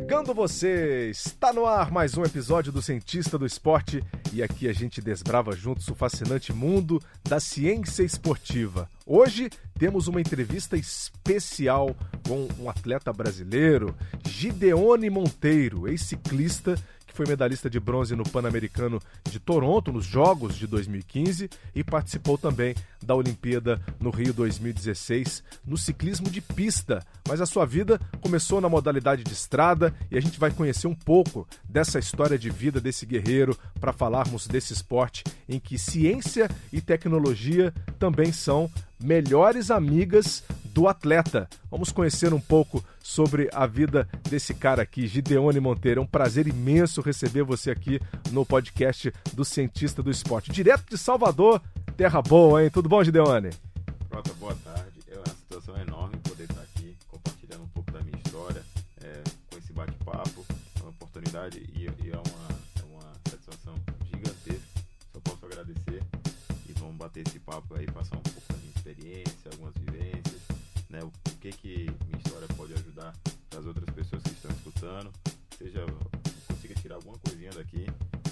chegando você! Está no ar mais um episódio do Cientista do Esporte e aqui a gente desbrava juntos o fascinante mundo da ciência esportiva. Hoje temos uma entrevista especial com um atleta brasileiro, Gideone Monteiro, ex-ciclista que foi medalhista de bronze no Pan-Americano de Toronto, nos Jogos de 2015, e participou também da Olimpíada no Rio 2016 no ciclismo de pista. Mas a sua vida começou na modalidade de estrada e a gente vai conhecer um pouco dessa história de vida desse guerreiro para falarmos desse esporte em que ciência e tecnologia também são melhores amigas do atleta. Vamos conhecer um pouco sobre a vida desse cara aqui, Gideone Monteiro. É um prazer imenso receber você aqui no podcast do Cientista do Esporte. Direto de Salvador, terra boa, hein? Tudo bom, Gideone? Pronto, boa tarde. É uma situação enorme poder estar aqui compartilhando um pouco da minha história é, com esse bate-papo. É uma oportunidade e, e é, uma, é uma satisfação gigantesca. Só posso agradecer e vamos bater esse papo aí, passar um pouco da minha experiência, algumas vivências, né? O, o que que minha história pode ajudar as outras pessoas que estão escutando, seja consiga tirar alguma coisinha daqui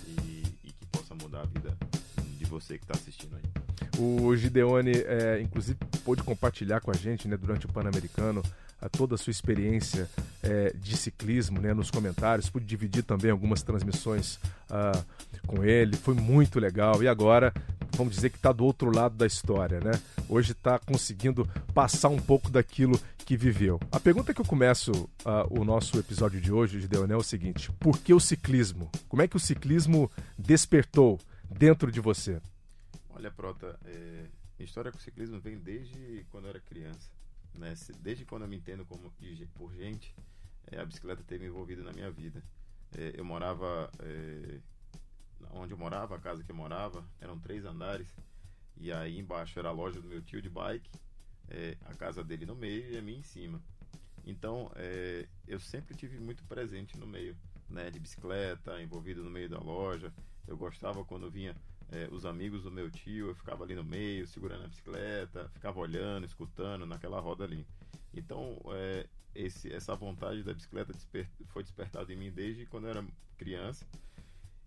e, e que possa mudar a vida de você que está assistindo aí. O Gideone, é, inclusive, pôde compartilhar com a gente né, durante o Pan-Americano toda a sua experiência é, de ciclismo né, nos comentários. Pude dividir também algumas transmissões ah, com ele. Foi muito legal. E agora, vamos dizer que está do outro lado da história. Né? Hoje está conseguindo passar um pouco daquilo que viveu. A pergunta que eu começo uh, o nosso episódio de hoje, Gideone, é o seguinte: por que o ciclismo? Como é que o ciclismo despertou dentro de você? Olha, Prota, é, história com ciclismo vem desde quando eu era criança. Né? Desde quando eu me entendo como por gente, é, a bicicleta teve envolvido na minha vida. É, eu morava, é, onde eu morava, a casa que eu morava, eram três andares. E aí embaixo era a loja do meu tio de bike, é, a casa dele no meio e a minha em cima. Então, é, eu sempre tive muito presente no meio, né, de bicicleta, envolvido no meio da loja. Eu gostava quando vinha é, os amigos do meu tio, eu ficava ali no meio, segurando a bicicleta, ficava olhando, escutando naquela roda ali. Então, é, esse, essa vontade da bicicleta desper, foi despertada em mim desde quando eu era criança.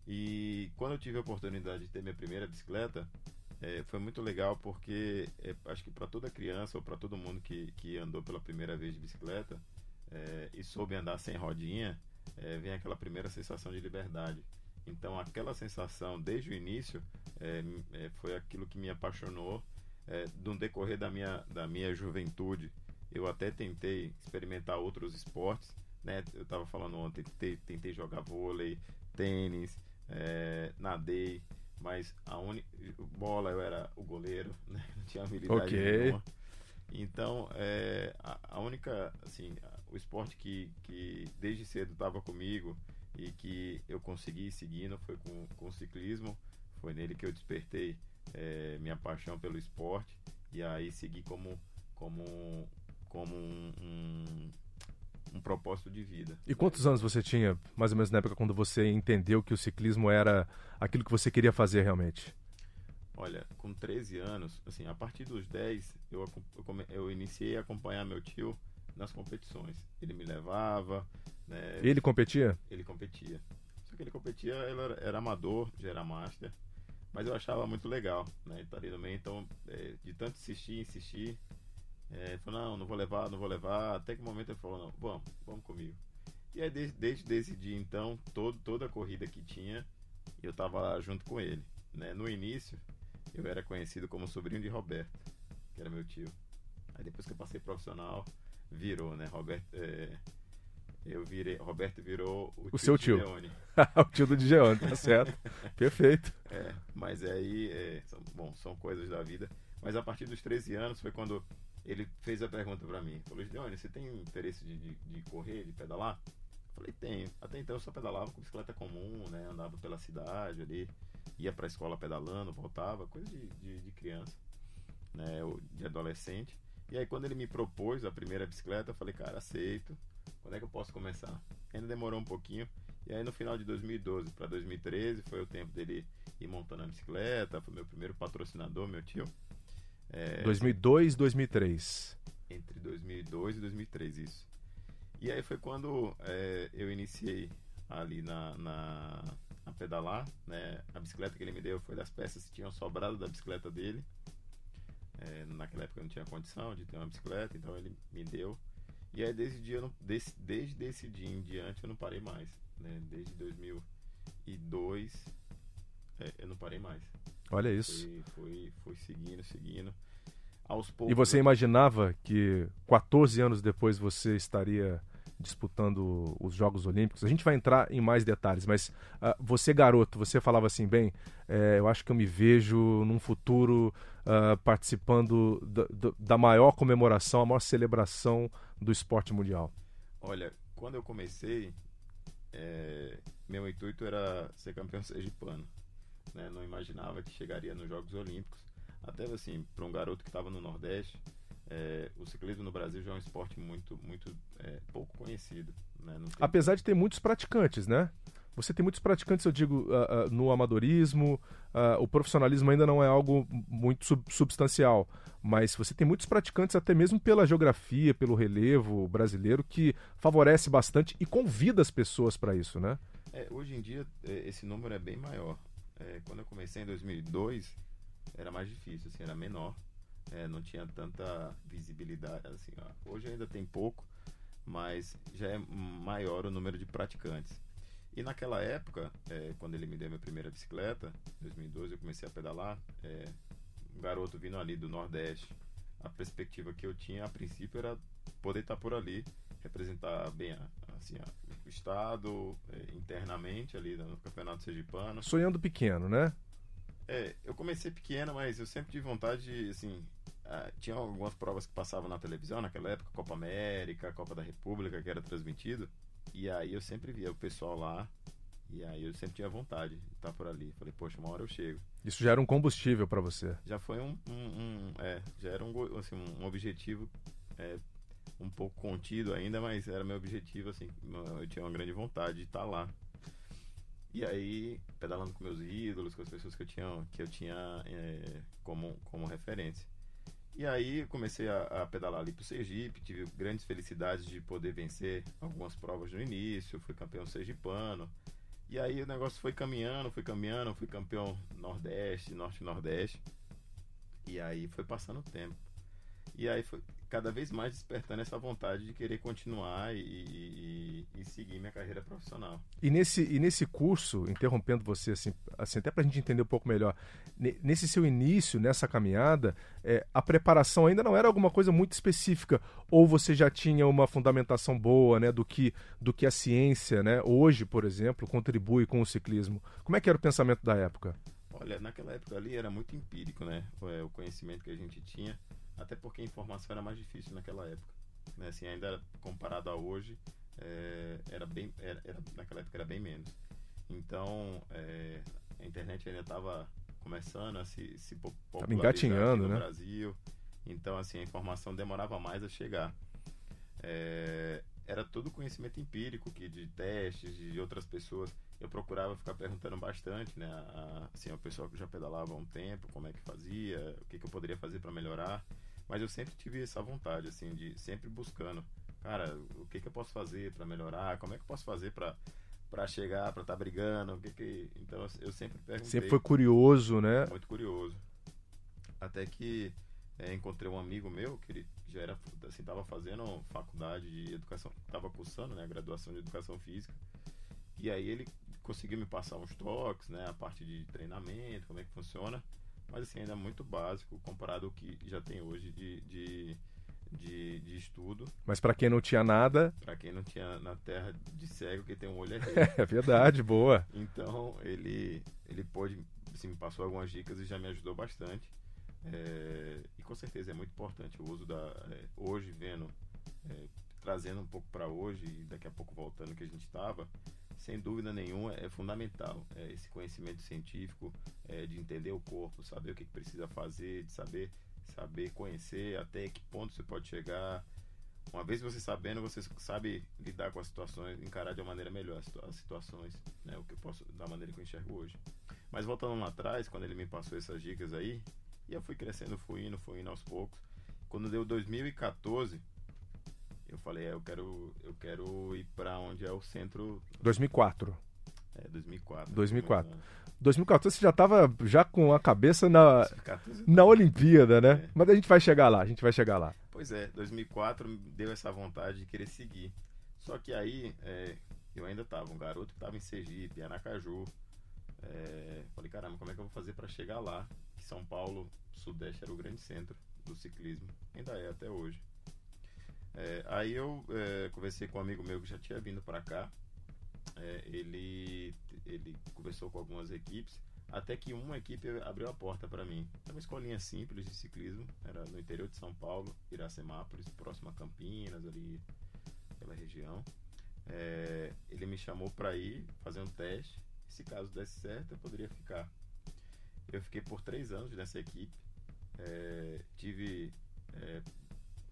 E quando eu tive a oportunidade de ter minha primeira bicicleta, é, foi muito legal porque é, acho que para toda criança ou para todo mundo que, que andou pela primeira vez de bicicleta é, e soube andar sem rodinha, é, vem aquela primeira sensação de liberdade. Então, aquela sensação desde o início é, é, foi aquilo que me apaixonou é, no decorrer da minha, da minha juventude. Eu até tentei experimentar outros esportes, né? Eu estava falando ontem, tentei, tentei, jogar vôlei, tênis, é, nadei, mas a única bola eu era o goleiro, né? Não tinha habilidade okay. nenhuma. Então, é, a, a, única, assim, o esporte que, que desde cedo estava comigo, e que eu consegui seguindo foi com, com o ciclismo. Foi nele que eu despertei é, minha paixão pelo esporte e aí segui como, como, como um, um, um, propósito de vida. E quantos anos você tinha, mais ou menos na época, quando você entendeu que o ciclismo era aquilo que você queria fazer realmente? Olha, com 13 anos, assim, a partir dos 10, eu, eu, eu iniciei a acompanhar meu tio nas competições. Ele me levava. Né? Ele competia? Ele competia. Só que ele competia, ele era, era amador, já era master. Mas eu achava muito legal, né? Ele tá ali no meio, então, é, de tanto insistir, insistir, é, ele falou, não, não vou levar, não vou levar. Até que momento ele falou, não, vamos, vamos comigo. E aí, desde, desde esse dia, então, todo, toda a corrida que tinha, eu tava junto com ele. Né? No início, eu era conhecido como sobrinho de Roberto, que era meu tio. Aí depois que eu passei profissional, virou, né? Roberto, é, eu virei, Roberto virou o, o tio seu tio. o tio do Digeone, tá certo. Perfeito. É, mas aí, é, são, bom, são coisas da vida. Mas a partir dos 13 anos foi quando ele fez a pergunta para mim. Falou, Gideone, você tem interesse de, de, de, correr, de pedalar? Eu falei, tenho. Até então eu só pedalava com bicicleta comum, né? Andava pela cidade ali, ia pra escola pedalando, voltava, coisa de, de, de criança, né? De adolescente. E aí quando ele me propôs a primeira bicicleta, eu falei, cara, aceito. Quando é que eu posso começar? Ainda demorou um pouquinho. E aí no final de 2012 para 2013 foi o tempo dele ir montando a bicicleta, foi meu primeiro patrocinador, meu tio. É, 2002 2003. Entre 2002 e 2003, isso. E aí foi quando é, eu iniciei ali na, na, na, pedalar, né? A bicicleta que ele me deu foi das peças que tinham sobrado da bicicleta dele. É, naquela época eu não tinha condição de ter uma bicicleta, então ele me deu. E aí desde, dia, não, desde, desde esse dia em diante eu não parei mais. Né? Desde 2002 é, eu não parei mais. Olha isso. Foi, foi, foi seguindo, seguindo. Aos poucos. E você imaginava que 14 anos depois você estaria disputando os Jogos Olímpicos. A gente vai entrar em mais detalhes, mas uh, você, garoto, você falava assim, bem, é, eu acho que eu me vejo num futuro uh, participando da, da, maior comemoração, a maior celebração do esporte mundial. Olha, quando eu comecei, é, meu intuito era ser campeão sergipano. Né? Não imaginava que chegaria nos Jogos Olímpicos. Até assim, para um garoto que estava no Nordeste, é, o ciclismo no Brasil já é um esporte muito, muito é, pouco conhecido. Né? Tem... Apesar de ter muitos praticantes, né? Você tem muitos praticantes, eu digo, uh, uh, no amadorismo, uh, o profissionalismo ainda não é algo muito sub substancial, mas você tem muitos praticantes, até mesmo pela geografia, pelo relevo brasileiro, que favorece bastante e convida as pessoas para isso, né? É, hoje em dia, é, esse número é bem maior. É, quando eu comecei em 2002, era mais difícil, assim, era menor é, não tinha tanta visibilidade. Assim, ó. Hoje ainda tem pouco, mas já é maior o número de praticantes. E naquela época, é, quando ele me deu minha primeira bicicleta, em 2012 eu comecei a pedalar, é, um garoto vindo ali do Nordeste, a perspectiva que eu tinha a princípio era poder estar por ali, representar bem assim, o estado é, internamente ali no Campeonato Sergipano. Sonhando pequeno, né? É, eu comecei pequeno, mas eu sempre tive vontade de, assim, uh, tinha algumas provas que passavam na televisão naquela época, Copa América, Copa da República, que era transmitido, e aí eu sempre via o pessoal lá, e aí eu sempre tinha vontade de estar por ali. Falei, poxa, uma hora eu chego. Isso já era um combustível para você? Já foi um, um, um, é, já era um, assim, um objetivo é, um pouco contido ainda, mas era meu objetivo, assim, eu tinha uma grande vontade de estar lá. E aí, pedalando com meus ídolos, com as pessoas que eu tinha, que eu tinha é, como, como referência. E aí comecei a, a, pedalar ali pro Sergipe, tive grandes felicidades de poder vencer algumas provas no início, fui campeão sergipano. E aí o negócio foi caminhando, fui caminhando, fui campeão Nordeste, Norte-Nordeste. E aí foi passando o tempo. E aí foi cada vez mais despertando essa vontade de querer continuar e, e, e seguir minha carreira profissional. E nesse, e nesse curso, interrompendo você, assim, assim até para a gente entender um pouco melhor, nesse seu início, nessa caminhada, é, a preparação ainda não era alguma coisa muito específica, ou você já tinha uma fundamentação boa né, do, que, do que a ciência, né, hoje, por exemplo, contribui com o ciclismo? Como é que era o pensamento da época? Olha, naquela época ali era muito empírico, né? O conhecimento que a gente tinha até porque a informação era mais difícil naquela época. Né? Assim, ainda comparado a hoje, é, era bem, era, era, naquela época era bem menos. Então, é, a internet ainda estava começando a se, se popularizar engatinhando, no né? Brasil. Então, assim, a informação demorava mais a chegar. É, era todo conhecimento empírico, que de testes, de outras pessoas. Eu procurava ficar perguntando bastante, né? A, assim, a pessoa que já pedalava há um tempo, como é que fazia, o que, que eu poderia fazer para melhorar. Mas eu sempre tive essa vontade, assim, de sempre buscando, cara, o que, que eu posso fazer para melhorar? Como é que eu posso fazer para para chegar, para estar tá brigando, o que que... Então eu sempre perguntei. Sempre foi curioso, né? Muito curioso. Até que é, encontrei um amigo meu que ele já era assim, tava fazendo faculdade de educação, tava cursando, né, graduação de educação física. E aí ele conseguiu me passar uns toques, né, a parte de treinamento, como é que funciona mas assim, ainda é muito básico comparado ao que já tem hoje de, de, de, de estudo. Mas para quem não tinha nada. Para quem não tinha na terra de cego, que tem um olho é rei. É verdade, boa. Então ele, ele pôde, assim, me passou algumas dicas e já me ajudou bastante. É, e com certeza é muito importante o uso da. É, hoje, vendo, é, trazendo um pouco para hoje e daqui a pouco voltando que a gente estava, sem dúvida nenhuma, é fundamental é, esse conhecimento científico é, de entender o corpo, saber o que, que, precisa fazer, de saber, saber conhecer até que ponto você pode chegar. Uma vez você sabendo, você sabe lidar com as situações, encarar de uma maneira melhor as situações, né, o que eu posso, da maneira que eu enxergo hoje. Mas voltando lá atrás, quando ele me passou essas dicas aí, e eu fui crescendo, fui indo, fui indo aos poucos. Quando deu 2014, eu falei, é, eu quero, eu quero ir para onde é o centro. 2004. É, 2004. 2004. 2014 você já estava já com a cabeça na, na Olimpíada, né? É. Mas a gente vai chegar lá, a gente vai chegar lá. Pois é, 2004 me deu essa vontade de querer seguir. Só que aí é, eu ainda estava um garoto que estava em Sergipe, Aracaju. É, falei, caramba, como é que eu vou fazer para chegar lá? São Paulo, Sudeste era o grande centro do ciclismo. Ainda é até hoje. É, aí eu é, conversei com um amigo meu que já tinha vindo para cá. É, ele, ele conversou com algumas equipes, até que uma equipe abriu a porta para mim. Era uma escolinha simples de ciclismo, era no interior de São Paulo, Iracemápolis, próximo a Campinas, ali pela região. É, ele me chamou para ir fazer um teste. Se caso desse certo, eu poderia ficar. Eu fiquei por três anos nessa equipe. É, tive é,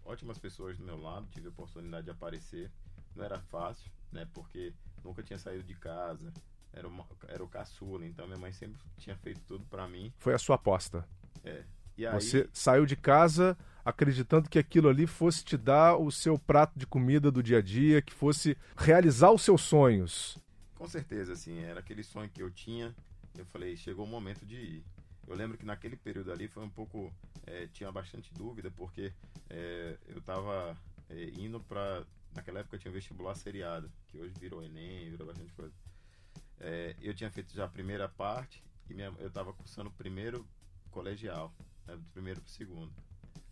ótimas pessoas do meu lado, tive a oportunidade de aparecer. Não era fácil, né? Porque nunca tinha saído de casa. Era, uma, era o caçula, então minha mãe sempre tinha feito tudo para mim. Foi a sua aposta. É. Aí... Você saiu de casa acreditando que aquilo ali fosse te dar o seu prato de comida do dia a dia, que fosse realizar os seus sonhos. Com certeza, assim, era aquele sonho que eu tinha. Eu falei, chegou o momento de ir. Eu lembro que naquele período ali foi um pouco. É, tinha bastante dúvida, porque é, eu estava é, indo para. Naquela época tinha vestibular seriado, que hoje virou Enem, virou bastante coisa. Eu tinha feito já a primeira parte e minha, eu estava cursando o primeiro colegial, né, do primeiro para o segundo.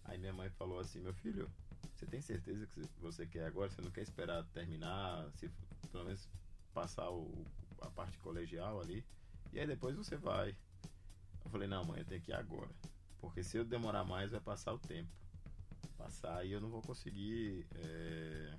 Aí minha mãe falou assim: Meu filho, você tem certeza que você quer agora? Você não quer esperar terminar, se pelo menos passar o, a parte colegial ali? E aí depois você vai. Eu falei: Não, mãe, eu tenho que ir agora. Porque se eu demorar mais, vai passar o tempo. Passar e eu não vou conseguir. É,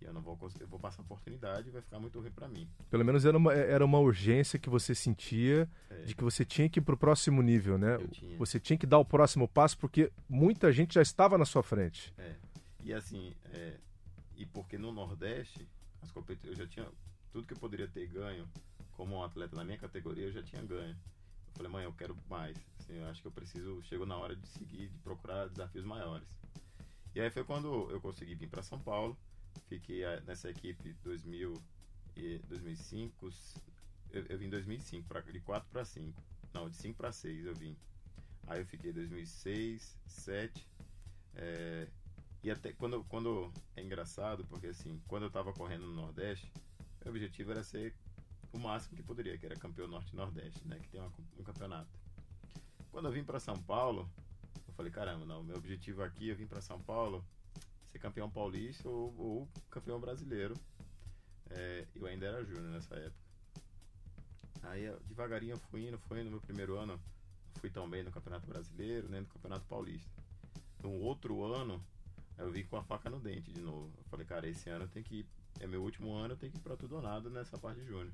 eu não vou eu vou passar a oportunidade e vai ficar muito ruim para mim. Pelo menos era uma, era uma urgência que você sentia é. de que você tinha que ir para o próximo nível, né? Tinha. Você tinha que dar o próximo passo porque muita gente já estava na sua frente. É. E assim, é, e porque no Nordeste as eu já tinha tudo que eu poderia ter ganho como um atleta na minha categoria eu já tinha ganho. Eu falei, mãe, eu quero mais. Assim, eu acho que eu preciso, chegou na hora de seguir, de procurar desafios maiores. E aí foi quando eu consegui vir para São Paulo Fiquei ah, nessa equipe 2000 e 2005. Eu, eu vim em 2005, pra, de 4 para 5. Não, de 5 para 6 eu vim. Aí eu fiquei 2006, 2007. É, e até quando, quando. É engraçado, porque assim, quando eu estava correndo no Nordeste, meu objetivo era ser o máximo que poderia, que era campeão Norte-Nordeste, né? Que tem uma, um campeonato. Quando eu vim para São Paulo, eu falei: caramba, não, meu objetivo aqui, eu vim para São Paulo ser campeão paulista ou, ou campeão brasileiro. É, eu ainda era júnior nessa época. Aí devagarinho eu fui indo, fui no meu primeiro ano, fui tão bem no Campeonato Brasileiro, nem no Campeonato Paulista. No outro ano, eu vim com a faca no dente de novo. Eu falei, cara, esse ano eu tenho que ir, é meu último ano, eu tenho que ir pra tudo ou nada nessa parte de júnior.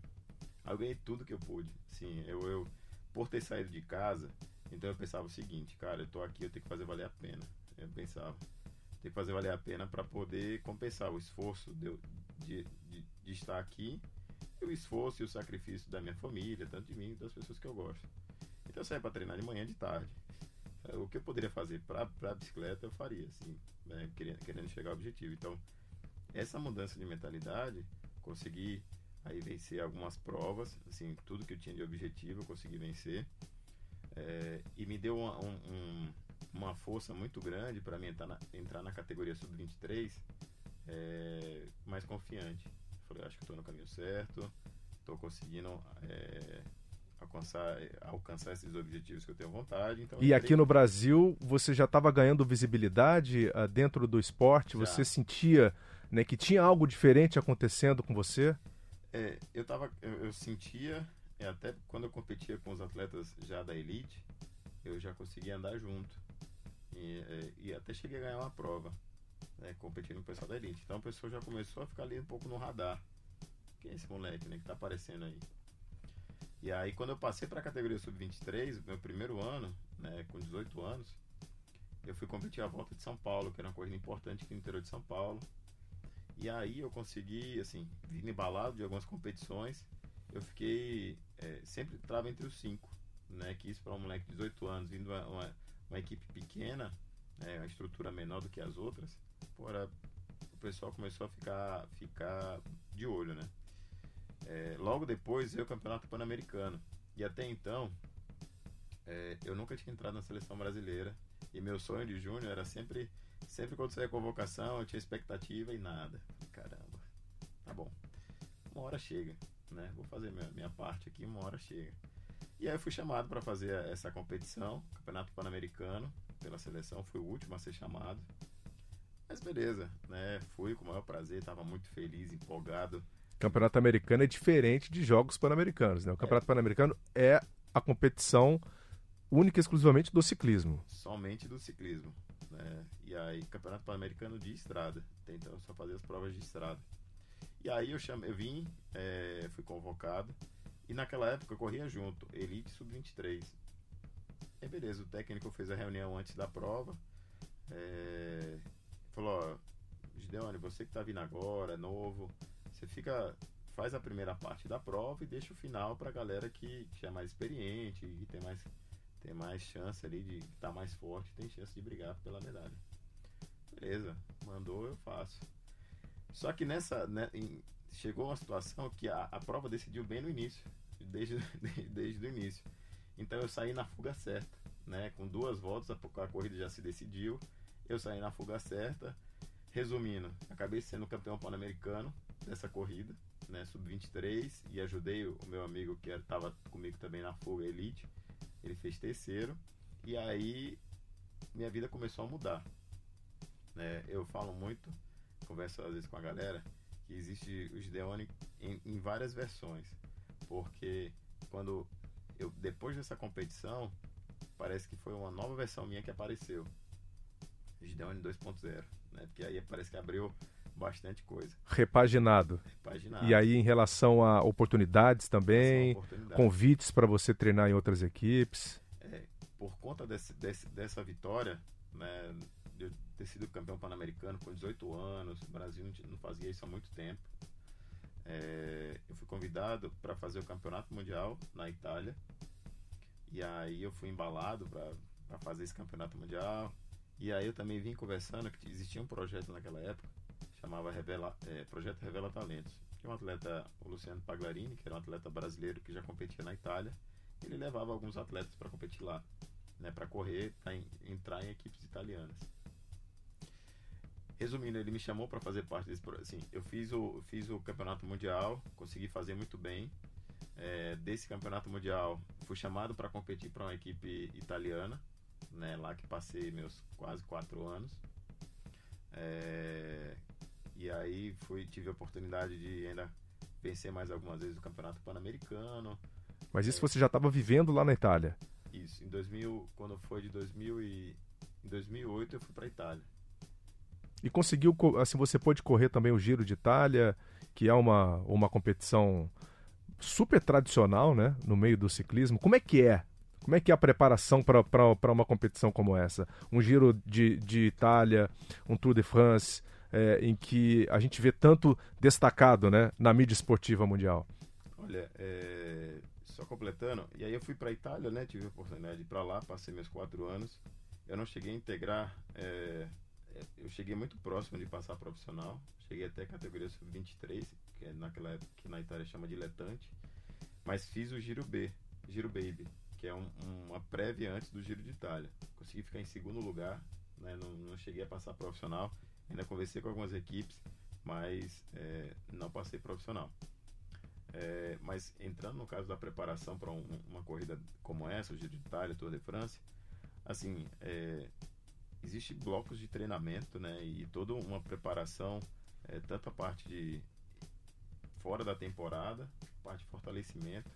Aí eu ganhei tudo que eu pude. Sim, eu, eu, por ter saído de casa, então eu pensava o seguinte, cara, eu tô aqui, eu tenho que fazer valer a pena. Eu pensava tem que fazer valer a pena para poder compensar o esforço de, de, de, de, estar aqui e o esforço e o sacrifício da minha família, tanto de mim das pessoas que eu gosto. Então eu saía para treinar de manhã e de tarde. É, o que eu poderia fazer para a bicicleta eu faria, assim, né, querendo, querendo chegar ao objetivo. Então, essa mudança de mentalidade, consegui aí vencer algumas provas, assim, tudo que eu tinha de objetivo eu consegui vencer. É, e me deu uma, um, um uma força muito grande para mim entrar na, entrar na categoria sub-23 é, mais confiante. Falei, acho que estou no caminho certo, estou conseguindo é, alcançar, alcançar esses objetivos que eu tenho vontade. Então e aqui no Brasil, você já estava ganhando visibilidade uh, dentro do esporte? Já. Você sentia né, que tinha algo diferente acontecendo com você? É, eu, tava, eu, eu sentia, até quando eu competia com os atletas já da elite, eu já conseguia andar junto. E, é, e, até cheguei a ganhar uma prova, né, competindo com o pessoal da elite. Então a pessoa já começou a ficar ali um pouco no radar. Quem é esse moleque, né, que tá aparecendo aí? E aí quando eu passei para a categoria sub-23, meu primeiro ano, né, com 18 anos, eu fui competir a volta de São Paulo, que era uma corrida importante aqui no interior de São Paulo. E aí eu consegui, assim, vir embalado de algumas competições. Eu fiquei, é, sempre trava entre os cinco, né? Que isso para um moleque de 18 anos, vindo uma, uma uma equipe pequena, né, uma estrutura menor do que as outras, fora, o pessoal começou a ficar, ficar de olho, né? É, logo depois veio o Campeonato Pan-Americano. E até então, é, eu nunca tinha entrado na seleção brasileira. E meu sonho de júnior era sempre, sempre quando saía convocação, eu tinha expectativa e nada. Caramba, tá bom. Uma hora chega, né? Vou fazer minha, minha parte aqui, uma hora chega. E aí eu fui chamado para fazer essa competição, Campeonato Pan-Americano, pela seleção, fui o último a ser chamado. Mas beleza, né? Fui com o maior prazer, estava muito feliz, empolgado. Campeonato americano é diferente de jogos pan-americanos, né? O Campeonato é. Pan-Americano é a competição única e exclusivamente do ciclismo. Somente do ciclismo. Né? E aí, Campeonato Pan-Americano de estrada. Então, só fazer as provas de estrada. E aí eu, chamei, eu vim, é, fui convocado. E naquela época eu corria junto, Elite Sub-23. E beleza, o técnico fez a reunião antes da prova. É, falou, Gideone, você que tá vindo agora, é novo, você fica. Faz a primeira parte da prova e deixa o final pra galera que, que é mais experiente e tem mais, tem mais chance ali de estar tá mais forte, tem chance de brigar pela medalha. Beleza, mandou, eu faço. Só que nessa. Né, em, chegou uma situação que a, a prova decidiu bem no início, desde, desde o início. Então eu saí na fuga certa, né? Com duas voltas a, a corrida já se decidiu. Eu saí na fuga certa. Resumindo, acabei sendo campeão pan-americano dessa corrida, né, sub-23, e ajudei o meu amigo que estava comigo também na fuga elite. Ele fez terceiro, e aí minha vida começou a mudar. Né? Eu falo muito, converso às vezes com a galera, que existe o Gideone em, em várias versões, porque quando eu depois dessa competição parece que foi uma nova versão minha que apareceu, Gideone 2.0, né? Porque aí parece que abriu bastante coisa. Repaginado. Repaginado. E aí, em relação a oportunidades também, oportunidade. convites para você treinar em outras equipes. É, por conta desse, desse, dessa vitória, né, de ter sido campeão pan-americano com 18 anos, o Brasil não fazia isso há muito tempo. É, eu fui convidado para fazer o campeonato mundial na Itália. E aí eu fui embalado para fazer esse campeonato mundial. E aí eu também vim conversando que existia um projeto naquela época chamava Revela, é, Projeto Revela Talentos. Tinha um atleta, o Luciano Paglarini, que era um atleta brasileiro que já competia na Itália. Ele levava alguns atletas para competir lá, né, para correr, para entrar em equipes italianas. Resumindo, ele me chamou para fazer parte desse projeto. Assim, eu fiz o, fiz o campeonato mundial, consegui fazer muito bem. É, desse campeonato mundial, fui chamado para competir para uma equipe italiana, né, lá que passei meus quase quatro anos. É, e aí fui, tive a oportunidade de ainda vencer mais algumas vezes o Campeonato Pan-Americano. Mas isso é, você já estava vivendo lá na Itália? Isso, em 2000, quando foi de 2000 e, em 2008 eu fui para a Itália. E conseguiu, assim, você pôde correr também o Giro de Itália, que é uma, uma competição super tradicional, né, no meio do ciclismo. Como é que é? Como é que é a preparação para uma competição como essa? Um Giro de, de Itália, um Tour de France, é, em que a gente vê tanto destacado né, na mídia esportiva mundial? Olha, é, só completando, e aí eu fui para a Itália, né, tive a oportunidade de ir para lá, passei meus quatro anos. Eu não cheguei a integrar, é, é eu cheguei muito próximo de passar profissional, cheguei até a categoria sub-23, que é naquela época que na Itália chama diletante, mas fiz o Giro B, Giro Baby, que é um, uma prévia antes do Giro de Itália. Consegui ficar em segundo lugar, né, não, não cheguei a passar profissional, Ainda conversei com algumas equipes, mas é, não passei profissional. É, mas entrando no caso da preparação para um, uma corrida como essa, o Giro de Itália, Tour de France, assim, é, existe blocos de treinamento, né, e toda uma preparação, é, tanto a parte de fora da temporada, parte de fortalecimento,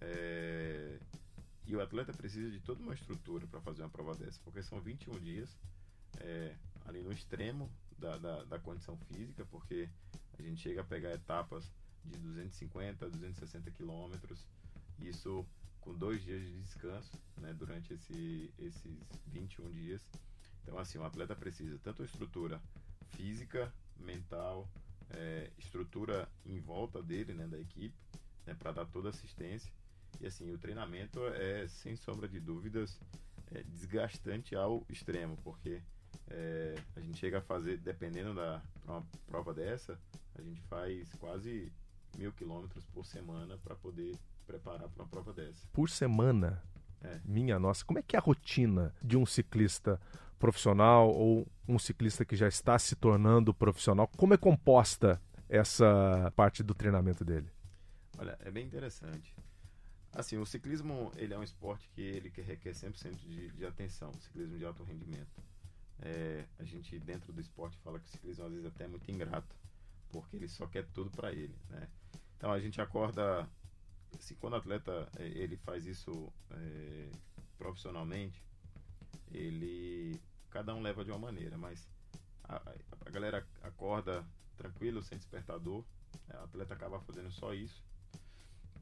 é, e o atleta precisa de toda uma estrutura para fazer uma prova dessa, porque são 21 dias, é, ali no extremo da, da, da, condição física, porque a gente chega a pegar etapas de 250, 260 quilômetros, isso com dois dias de descanso né, durante esse, esses 21 dias. Então, assim, o atleta precisa tanto estrutura física, mental, é, estrutura em volta dele, né, da equipe, né, para dar toda assistência. E assim, o treinamento é, sem sombra de dúvidas, é desgastante ao extremo, porque é, a gente chega a fazer, dependendo da uma prova dessa, a gente faz quase mil quilômetros por semana para poder preparar para uma prova dessa. Por semana? É. Minha nossa, como é que é a rotina de um ciclista profissional ou um ciclista que já está se tornando profissional? Como é composta essa parte do treinamento dele? Olha, é bem interessante. Assim, o ciclismo ele é um esporte que ele requer 100% de, de atenção, o ciclismo de alto rendimento. É, a gente dentro do esporte fala que o ciclismo às vezes até é muito ingrato, porque ele só quer tudo para ele, né? Então a gente acorda, assim, quando o atleta é, ele faz isso é, profissionalmente, ele cada um leva de uma maneira, mas a, a galera acorda tranquilo, sem despertador, né? o atleta acaba fazendo só isso,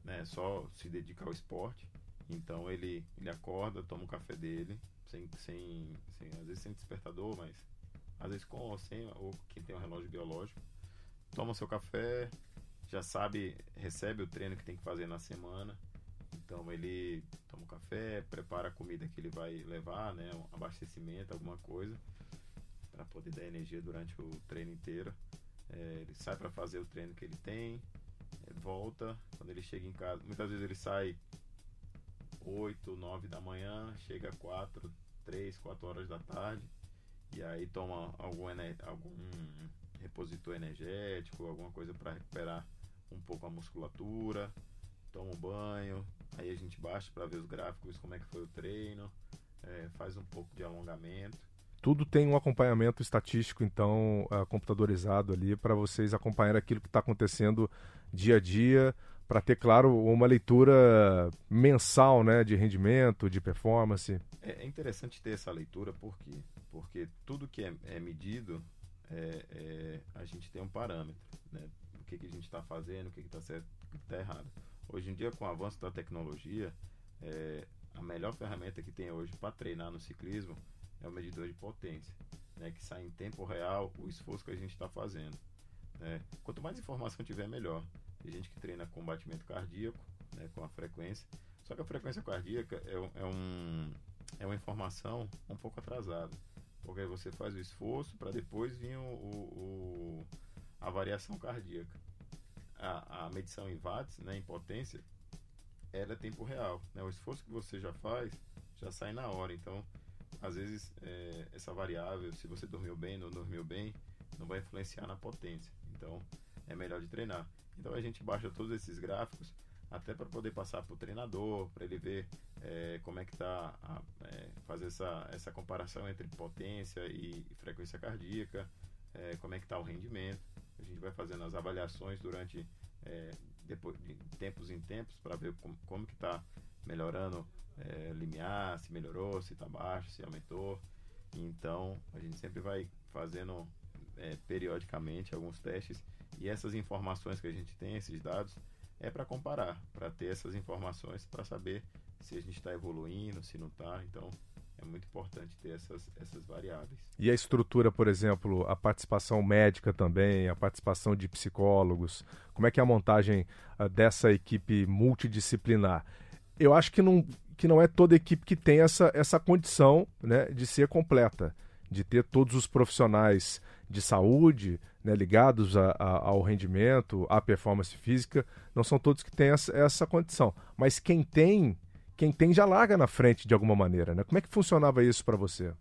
né? Só se dedicar ao esporte. Então ele ele acorda, toma o café dele, sem, sem, sem às vezes sem despertador, mas às vezes com ou sem, ou quem tem um relógio biológico, toma seu café, já sabe, recebe o treino que tem que fazer na semana. Então ele toma um café, prepara a comida que ele vai levar, né, um abastecimento, alguma coisa, para poder dar energia durante o treino inteiro. É, ele sai para fazer o treino que ele tem, volta, quando ele chega em casa, muitas vezes ele sai 8, 9 da manhã, chega 4, 3, 4 horas da tarde, e aí toma algum, algum repositor energético, alguma coisa para recuperar um pouco a musculatura, toma um banho, aí a gente baixa para ver os gráficos, como é que foi o treino, é, faz um pouco de alongamento. Tudo tem um acompanhamento estatístico, então, uh, computadorizado ali, para vocês acompanharem aquilo que está acontecendo dia a dia, para ter, claro, uma leitura mensal né, de rendimento, de performance. É, é interessante ter essa leitura porque, porque tudo que é, é medido, é, é, a gente tem um parâmetro. Né? O que, que a gente está fazendo, o que está certo, o que está errado. Hoje em dia, com o avanço da tecnologia, é, a melhor ferramenta que tem hoje para treinar no ciclismo é o medidor de potência, né? que sai em tempo real o esforço que a gente está fazendo. Né? Quanto mais informação tiver, melhor. Tem gente que treina com batimento cardíaco, né, com a frequência. Só que a frequência cardíaca é, é, um, é uma informação um pouco atrasada. Porque você faz o esforço para depois vir o, o, a variação cardíaca. A, a medição em watts, né, em potência, ela é tempo real. Né? O esforço que você já faz já sai na hora. Então, às vezes, é, essa variável, se você dormiu bem, não dormiu bem, não vai influenciar na potência. Então, é melhor de treinar. Então a gente baixa todos esses gráficos até para poder passar para o treinador, para ele ver é, como é que está, é, fazer essa, essa comparação entre potência e, frequência cardíaca, é, como é que está o rendimento. A gente vai fazendo as avaliações durante é, depois de tempos em tempos para ver como, como que está melhorando é, limiar, se melhorou, se está baixo, se aumentou. Então a gente sempre vai fazendo é, periodicamente alguns testes e essas informações que a gente tem, esses dados, é para comparar, para ter essas informações para saber se a gente está evoluindo, se não está. Então, é muito importante ter essas, essas variáveis. E a estrutura, por exemplo, a participação médica também, a participação de psicólogos, como é que é a montagem uh, dessa equipe multidisciplinar? Eu acho que não, que não é toda equipe que tem essa, essa condição né, de ser completa, de ter todos os profissionais de saúde, né, ligados a, a, ao rendimento, à performance física, não são todos que têm essa, essa, condição. Mas quem tem, quem tem já larga na frente de alguma maneira. Né? Como é que funcionava isso para você?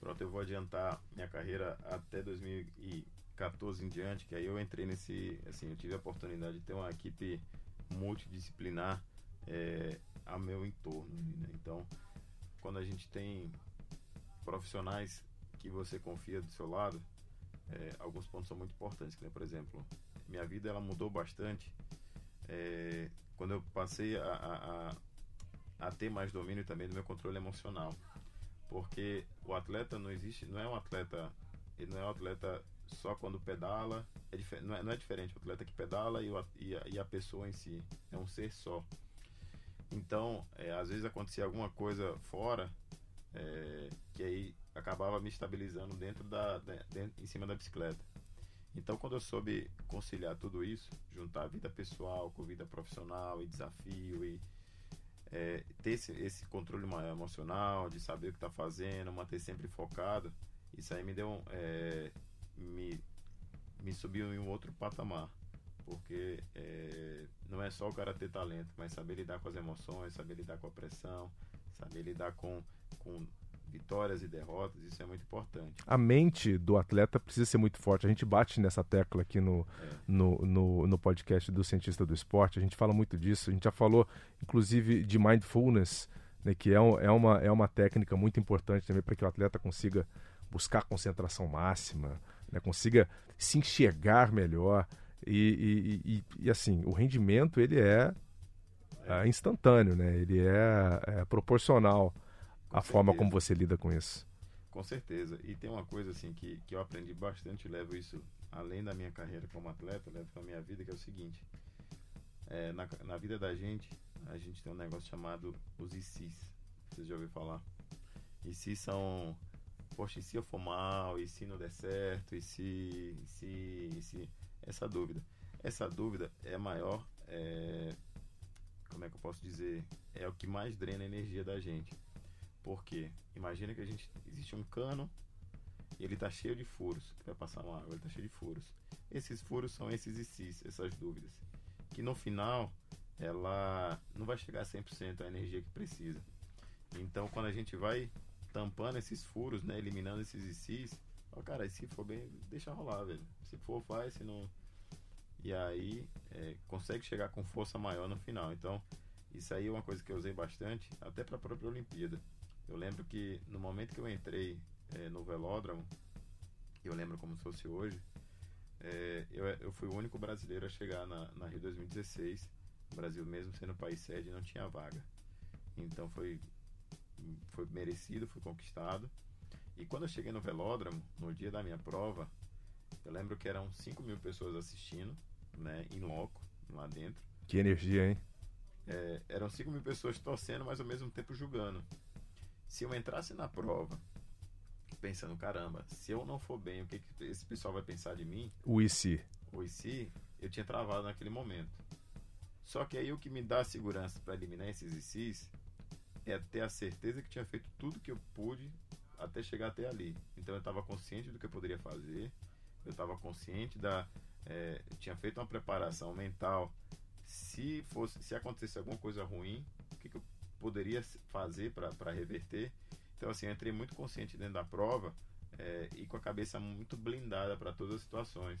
Pronto, eu vou adiantar minha carreira até 2014 em diante, que aí eu entrei nesse, assim, eu tive a oportunidade de ter uma equipe multidisciplinar é, a meu entorno. Né? Então, quando a gente tem profissionais que você confia do seu lado, é, alguns pontos são muito importantes. Né? Por exemplo, minha vida ela mudou bastante é, quando eu passei a, a, a, ter mais domínio também do meu controle emocional. Porque o atleta não existe, não é um atleta, ele não é um atleta só quando pedala, é não, é, não é diferente o atleta que pedala e, o, e, a, e a pessoa em si, é um ser só. Então, é, às vezes acontecia alguma coisa fora, é, que aí acabava me estabilizando dentro da, em cima da bicicleta. Então, quando eu soube conciliar tudo isso, juntar a vida pessoal com vida profissional e desafio e é, ter esse, esse controle emocional, de saber o que está fazendo, manter sempre focado, Isso aí me deu é, me, me subiu em um outro patamar. Porque é, não é só o cara ter talento, mas saber lidar com as emoções, saber lidar com a pressão, saber lidar com, com vitórias e derrotas, isso é muito importante. A mente do atleta precisa ser muito forte. A gente bate nessa tecla aqui no, é. no, no, no, podcast do Cientista do Esporte, a gente fala muito disso. A gente já falou, inclusive, de mindfulness, né, que é, um, é, uma, é uma técnica muito importante também para que o atleta consiga buscar concentração máxima, né, consiga se enxergar melhor. E, e, e, e, assim, o rendimento ele é, é instantâneo, né? ele é, é proporcional à forma como você lida com isso. Com certeza. E tem uma coisa assim que, que eu aprendi bastante, levo isso além da minha carreira como atleta, levo para minha vida, que é o seguinte. É, na, na vida da gente, a gente tem um negócio chamado os ICs. Vocês já ouviram falar? ICs são poxa, e se eu for mal, e se não der certo, e se, e se, e se essa dúvida. Essa dúvida é maior, é, como é que eu posso dizer? É o que mais drena a energia da gente. Porque imagina que a gente existe um cano e ele está cheio de furos, que vai passar uma água, ele está cheio de furos. Esses furos são esses ICs, essas dúvidas, que no final ela não vai chegar a 100% a energia que precisa. Então, quando a gente vai tampando esses furos, né? Eliminando esses ICs. Ó, cara, se for bem, deixa rolar, velho. Se for, faz, se não. E aí é, consegue chegar com força maior no final. Então, isso aí é uma coisa que eu usei bastante, até para a própria Olimpíada. Eu lembro que no momento que eu entrei é, no velódromo, eu lembro como se fosse hoje, é, eu, eu fui o único brasileiro a chegar na, na Rio 2016. O Brasil, mesmo sendo país sede, não tinha vaga. Então foi foi merecido, foi conquistado. E quando eu cheguei no velódromo, no dia da minha prova, eu lembro que eram 5 mil pessoas assistindo, né, em loco, lá dentro. Que energia, hein? É, eram 5 mil pessoas torcendo, mas ao mesmo tempo julgando. Se eu entrasse na prova pensando, caramba, se eu não for bem, o que, que esse pessoal vai pensar de mim? O se? O se, eu tinha travado naquele momento. Só que aí o que me dá segurança para eliminar esses ICs é ter a certeza que tinha feito tudo que eu pude até chegar até ali. Então eu estava consciente do que eu poderia fazer, eu estava consciente da. É, tinha feito uma preparação mental. Se fosse, se acontecesse alguma coisa ruim, o que, que eu poderia fazer para reverter? Então assim, eu entrei muito consciente dentro da prova é, e com a cabeça muito blindada para todas as situações.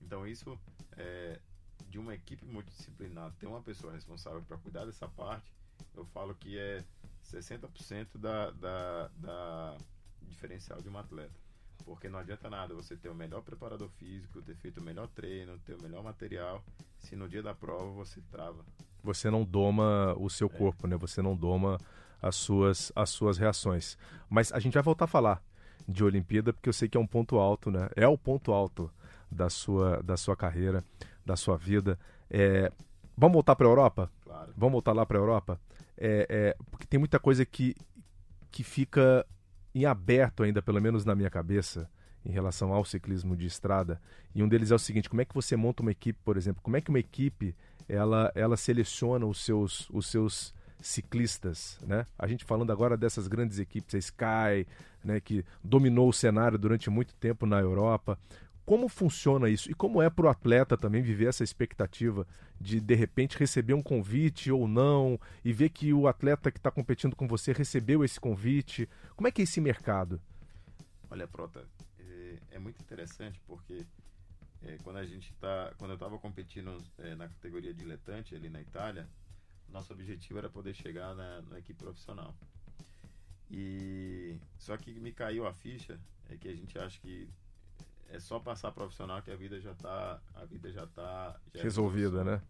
Então isso é, de uma equipe multidisciplinar ter uma pessoa responsável para cuidar dessa parte, eu falo que é 60% da, da, da diferencial de um atleta. Porque não adianta nada você ter o melhor preparador físico, ter feito o melhor treino, ter o melhor material, se no dia da prova você trava. Você não doma o seu é. corpo, né? Você não doma as suas, as suas reações. Mas a gente vai voltar a falar de Olimpíada, porque eu sei que é um ponto alto, né? É o ponto alto da sua, da sua carreira, da sua vida. É... Vamos voltar para a Europa? Claro. Vamos voltar lá para a Europa? É, é, porque tem muita coisa que, que fica em aberto ainda, pelo menos na minha cabeça, em relação ao ciclismo de estrada. E um deles é o seguinte: como é que você monta uma equipe, por exemplo? Como é que uma equipe ela, ela seleciona os seus, os seus ciclistas, né? A gente falando agora dessas grandes equipes, a Sky, né, que dominou o cenário durante muito tempo na Europa. Como funciona isso? E como é para o atleta também viver essa expectativa de de repente receber um convite ou não e ver que o atleta que está competindo com você recebeu esse convite? Como é que é esse mercado? Olha, Prota, é, é muito interessante porque é, quando a gente tá, quando eu estava competindo é, na categoria diletante ali na Itália, nosso objetivo era poder chegar na, na equipe profissional. E só que me caiu a ficha é que a gente acha que é só passar profissional que a vida já tá, a vida já tá já é resolvida, é né?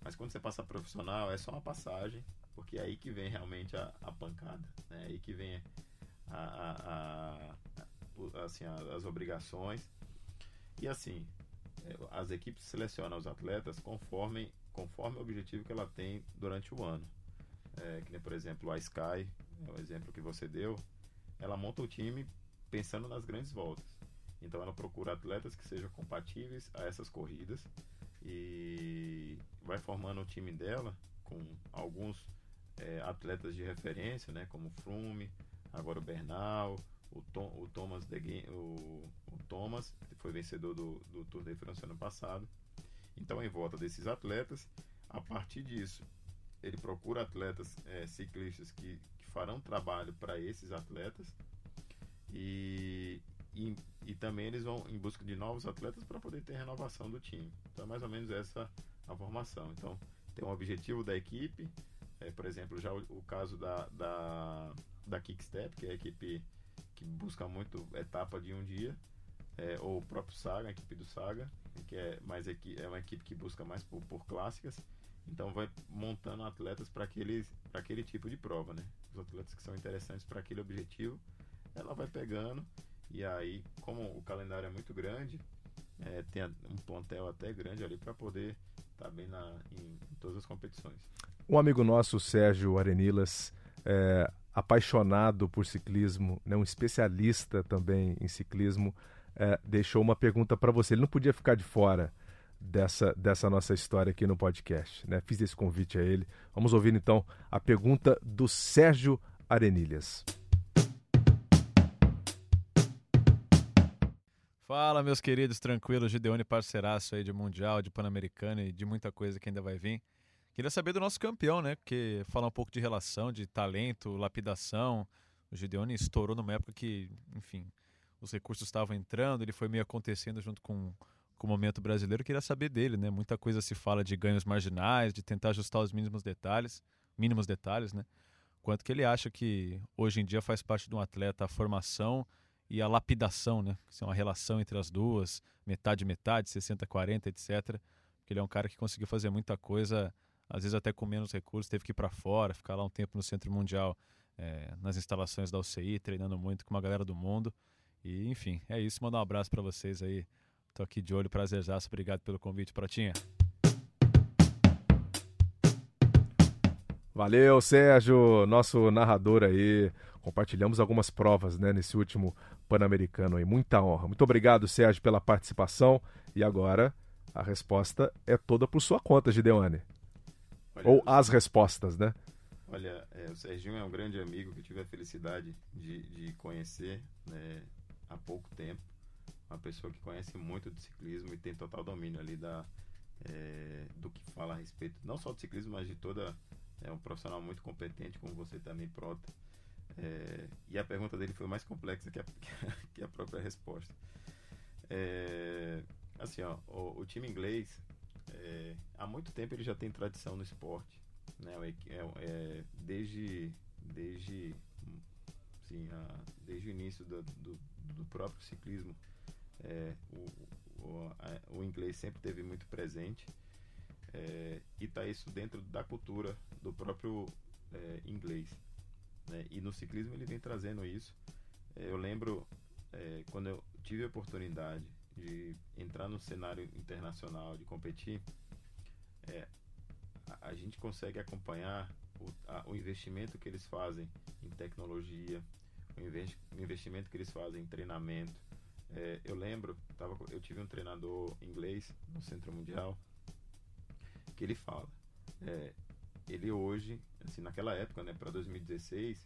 Mas quando você passa profissional é só uma passagem, porque é aí que vem realmente a, a pancada, né? É aí que vem a, a, a assim, as obrigações. E assim, as equipes selecionam os atletas conforme, conforme o objetivo que ela tem durante o ano. É, que nem, por exemplo, a Sky, é o exemplo que você deu, ela monta o time pensando nas grandes voltas. Então ela procura atletas que sejam compatíveis a essas corridas e vai formando o time dela com alguns é, atletas de referência, né, como Flume, agora o Bernal, o, Tom, o Thomas de, o, o Thomas foi vencedor do, do Tour de France ano passado. Então, em volta desses atletas, a partir disso, ele procura atletas é, ciclistas que, que farão trabalho para esses atletas e, e, e, também eles vão em busca de novos atletas para poder ter renovação do time. Então, é mais ou menos essa a formação. Então, tem um objetivo da equipe, é, por exemplo, já o, o caso da, da, da Kickstep, que é a equipe que busca muito etapa de um dia, é, ou o próprio Saga, a equipe do Saga, que é, mais é uma equipe que busca mais por, por clássicas. Então vai montando atletas para aquele tipo de prova, né? Os atletas que são interessantes para aquele objetivo, ela vai pegando e aí, como o calendário é muito grande, é, tem um plantel até grande ali para poder estar tá bem na, em, em, todas as competições. Um amigo nosso, Sérgio Arenilas, é, apaixonado por ciclismo, né, um especialista também em ciclismo, é, deixou uma pergunta para você. Ele não podia ficar de fora dessa, dessa nossa história aqui no podcast. Né? Fiz esse convite a ele. Vamos ouvir então a pergunta do Sérgio Arenilhas. Fala, meus queridos, tranquilos, Gideone parceiraço aí de Mundial, de Pan-Americano e de muita coisa que ainda vai vir. Queria saber do nosso campeão, né? Porque falar um pouco de relação, de talento, lapidação. O Gideone estourou numa época que, enfim, os recursos estavam entrando, ele foi meio acontecendo junto com, com o momento brasileiro. Queria saber dele, né? Muita coisa se fala de ganhos marginais, de tentar ajustar os mínimos detalhes, mínimos detalhes, né? Quanto que ele acha que hoje em dia faz parte de um atleta a formação e a lapidação, né? Que é uma relação entre as duas, metade metade, 60 40, etc. Porque ele é um cara que conseguiu fazer muita coisa, às vezes até com menos recursos, teve que ir para fora, ficar lá um tempo no Centro Mundial, é, nas instalações da UCI, treinando muito com uma galera do mundo. E enfim, é isso. Mandar um abraço para vocês aí. Tô aqui de olho, prazerzaço. Obrigado pelo convite, Pratinha. Valeu, Sérgio, nosso narrador aí. Compartilhamos algumas provas né, nesse último Pan-Americano aí. Muita honra. Muito obrigado, Sérgio, pela participação. E agora a resposta é toda por sua conta, Gideone. Olha, Ou as respostas, né? Olha, é, o Serginho é um grande amigo que eu tive a felicidade de, de conhecer né, há pouco tempo. Uma pessoa que conhece muito de ciclismo e tem total domínio ali da, é, do que fala a respeito, não só do ciclismo, mas de toda é um profissional muito competente, como você também, Prota. É, e a pergunta dele foi mais complexa que a, que a própria resposta. É, assim, ó, o, o time inglês, é, há muito tempo ele já tem tradição no esporte. Né? É, é, desde, desde, assim, a, desde o início do, do, do próprio ciclismo, é, o, o, a, o inglês sempre teve muito presente. É, e está isso dentro da cultura do próprio é, inglês. Né? E no ciclismo ele vem trazendo isso. Eu lembro quando eu tive a oportunidade de entrar no cenário internacional, de competir, é, a, a, gente consegue acompanhar o, a, o, investimento que eles fazem em tecnologia, o, investi o investimento que eles fazem em treinamento. É, eu lembro, tava, eu tive um treinador inglês no Centro Mundial que ele fala. É, ele hoje, assim, naquela época, né, para 2016,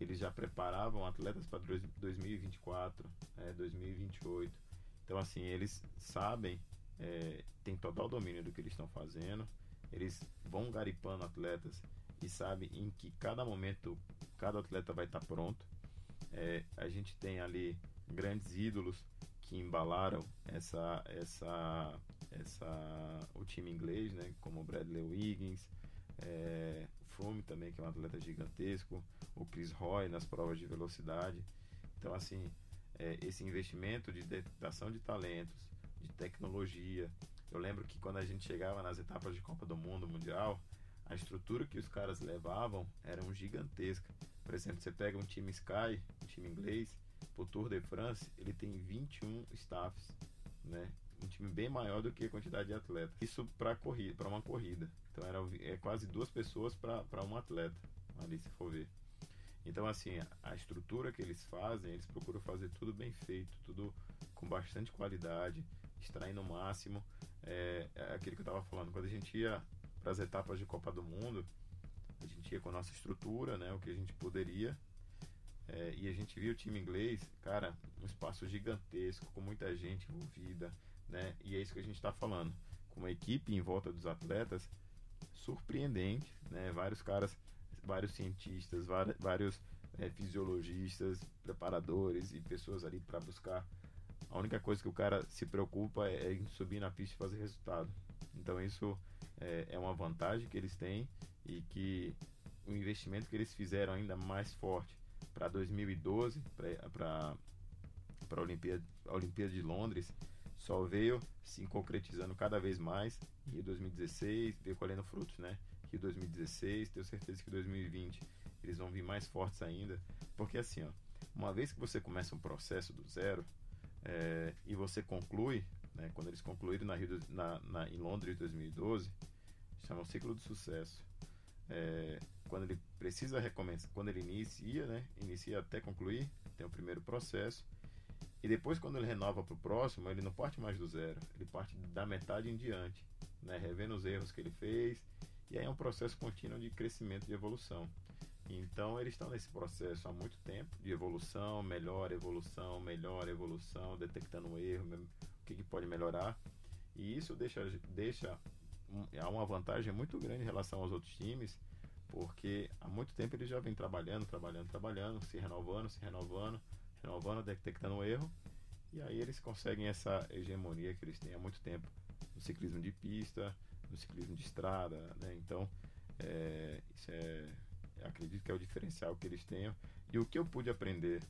eles já preparavam atletas para 2024, é, 2028. Então, assim, eles sabem, é, tem total domínio do que eles estão fazendo, eles vão garipando atletas e sabem em que cada momento cada atleta vai estar pronto. É, a gente tem ali grandes ídolos que embalaram essa, essa, essa, o time inglês, né, como o Bradley Wiggins, é, Froome também, que é um atleta gigantesco, o Chris Roy nas provas de velocidade. Então, assim, é, esse investimento de detectação de talentos, de tecnologia. Eu lembro que quando a gente chegava nas etapas de Copa do Mundo Mundial, a estrutura que os caras levavam era gigantesca. Por exemplo, você pega um time Sky, um time inglês, pro Tour de France, ele tem 21 staffs, né? Um time bem maior do que a quantidade de atletas. Isso para corrida, para uma corrida. Então era é quase duas pessoas para um atleta, ali se for ver. Então assim, a estrutura que eles fazem, eles procuram fazer tudo bem feito, tudo com bastante qualidade, extraindo o máximo. É, é aquilo que eu estava falando, quando a gente ia para as etapas de Copa do Mundo, a gente ia com a nossa estrutura, né, o que a gente poderia, É, e a gente viu o time inglês, cara, um espaço gigantesco, com muita gente envolvida, né? E é isso que a gente está falando. Com uma equipe em volta dos atletas surpreendente, né? Vários caras, vários cientistas, vários, é, fisiologistas, preparadores e pessoas ali para buscar. A única coisa que o cara se preocupa é, é em subir na pista e fazer resultado. Então isso é, é uma vantagem que eles têm e que o investimento que eles fizeram ainda mais forte para 2012, para a Olimpíada, a Olimpíada de Londres, só veio se concretizando cada vez mais. Rio 2016 veio colhendo frutos, né? Rio 2016, tenho certeza que 2020 eles vão vir mais fortes ainda, porque assim, ó, uma vez que você começa um processo do zero é, e você conclui, né, quando eles concluíram na, Rio, na, na, em Londres 2012, chama o ciclo do sucesso. É, quando ele precisa recomeçar, quando ele inicia, né, inicia até concluir, tem o primeiro processo. E depois, quando ele renova para o próximo, ele não parte mais do zero, ele parte da metade em diante, né, revendo os erros que ele fez. E aí é um processo contínuo de crescimento, de evolução. Então, eles estão nesse processo há muito tempo de evolução, melhor evolução, melhor evolução, detectando um erro, o que, que pode melhorar. E isso deixa, deixa há uma vantagem muito grande em relação aos outros times, porque há muito tempo eles já vêm trabalhando, trabalhando, trabalhando, se renovando, se renovando, renovando, detectando um erro, e aí eles conseguem essa hegemonia que eles têm há muito tempo no ciclismo de pista, no ciclismo de estrada, né? Então, é, isso é, acredito que é o diferencial que eles tenham. E o que eu pude aprender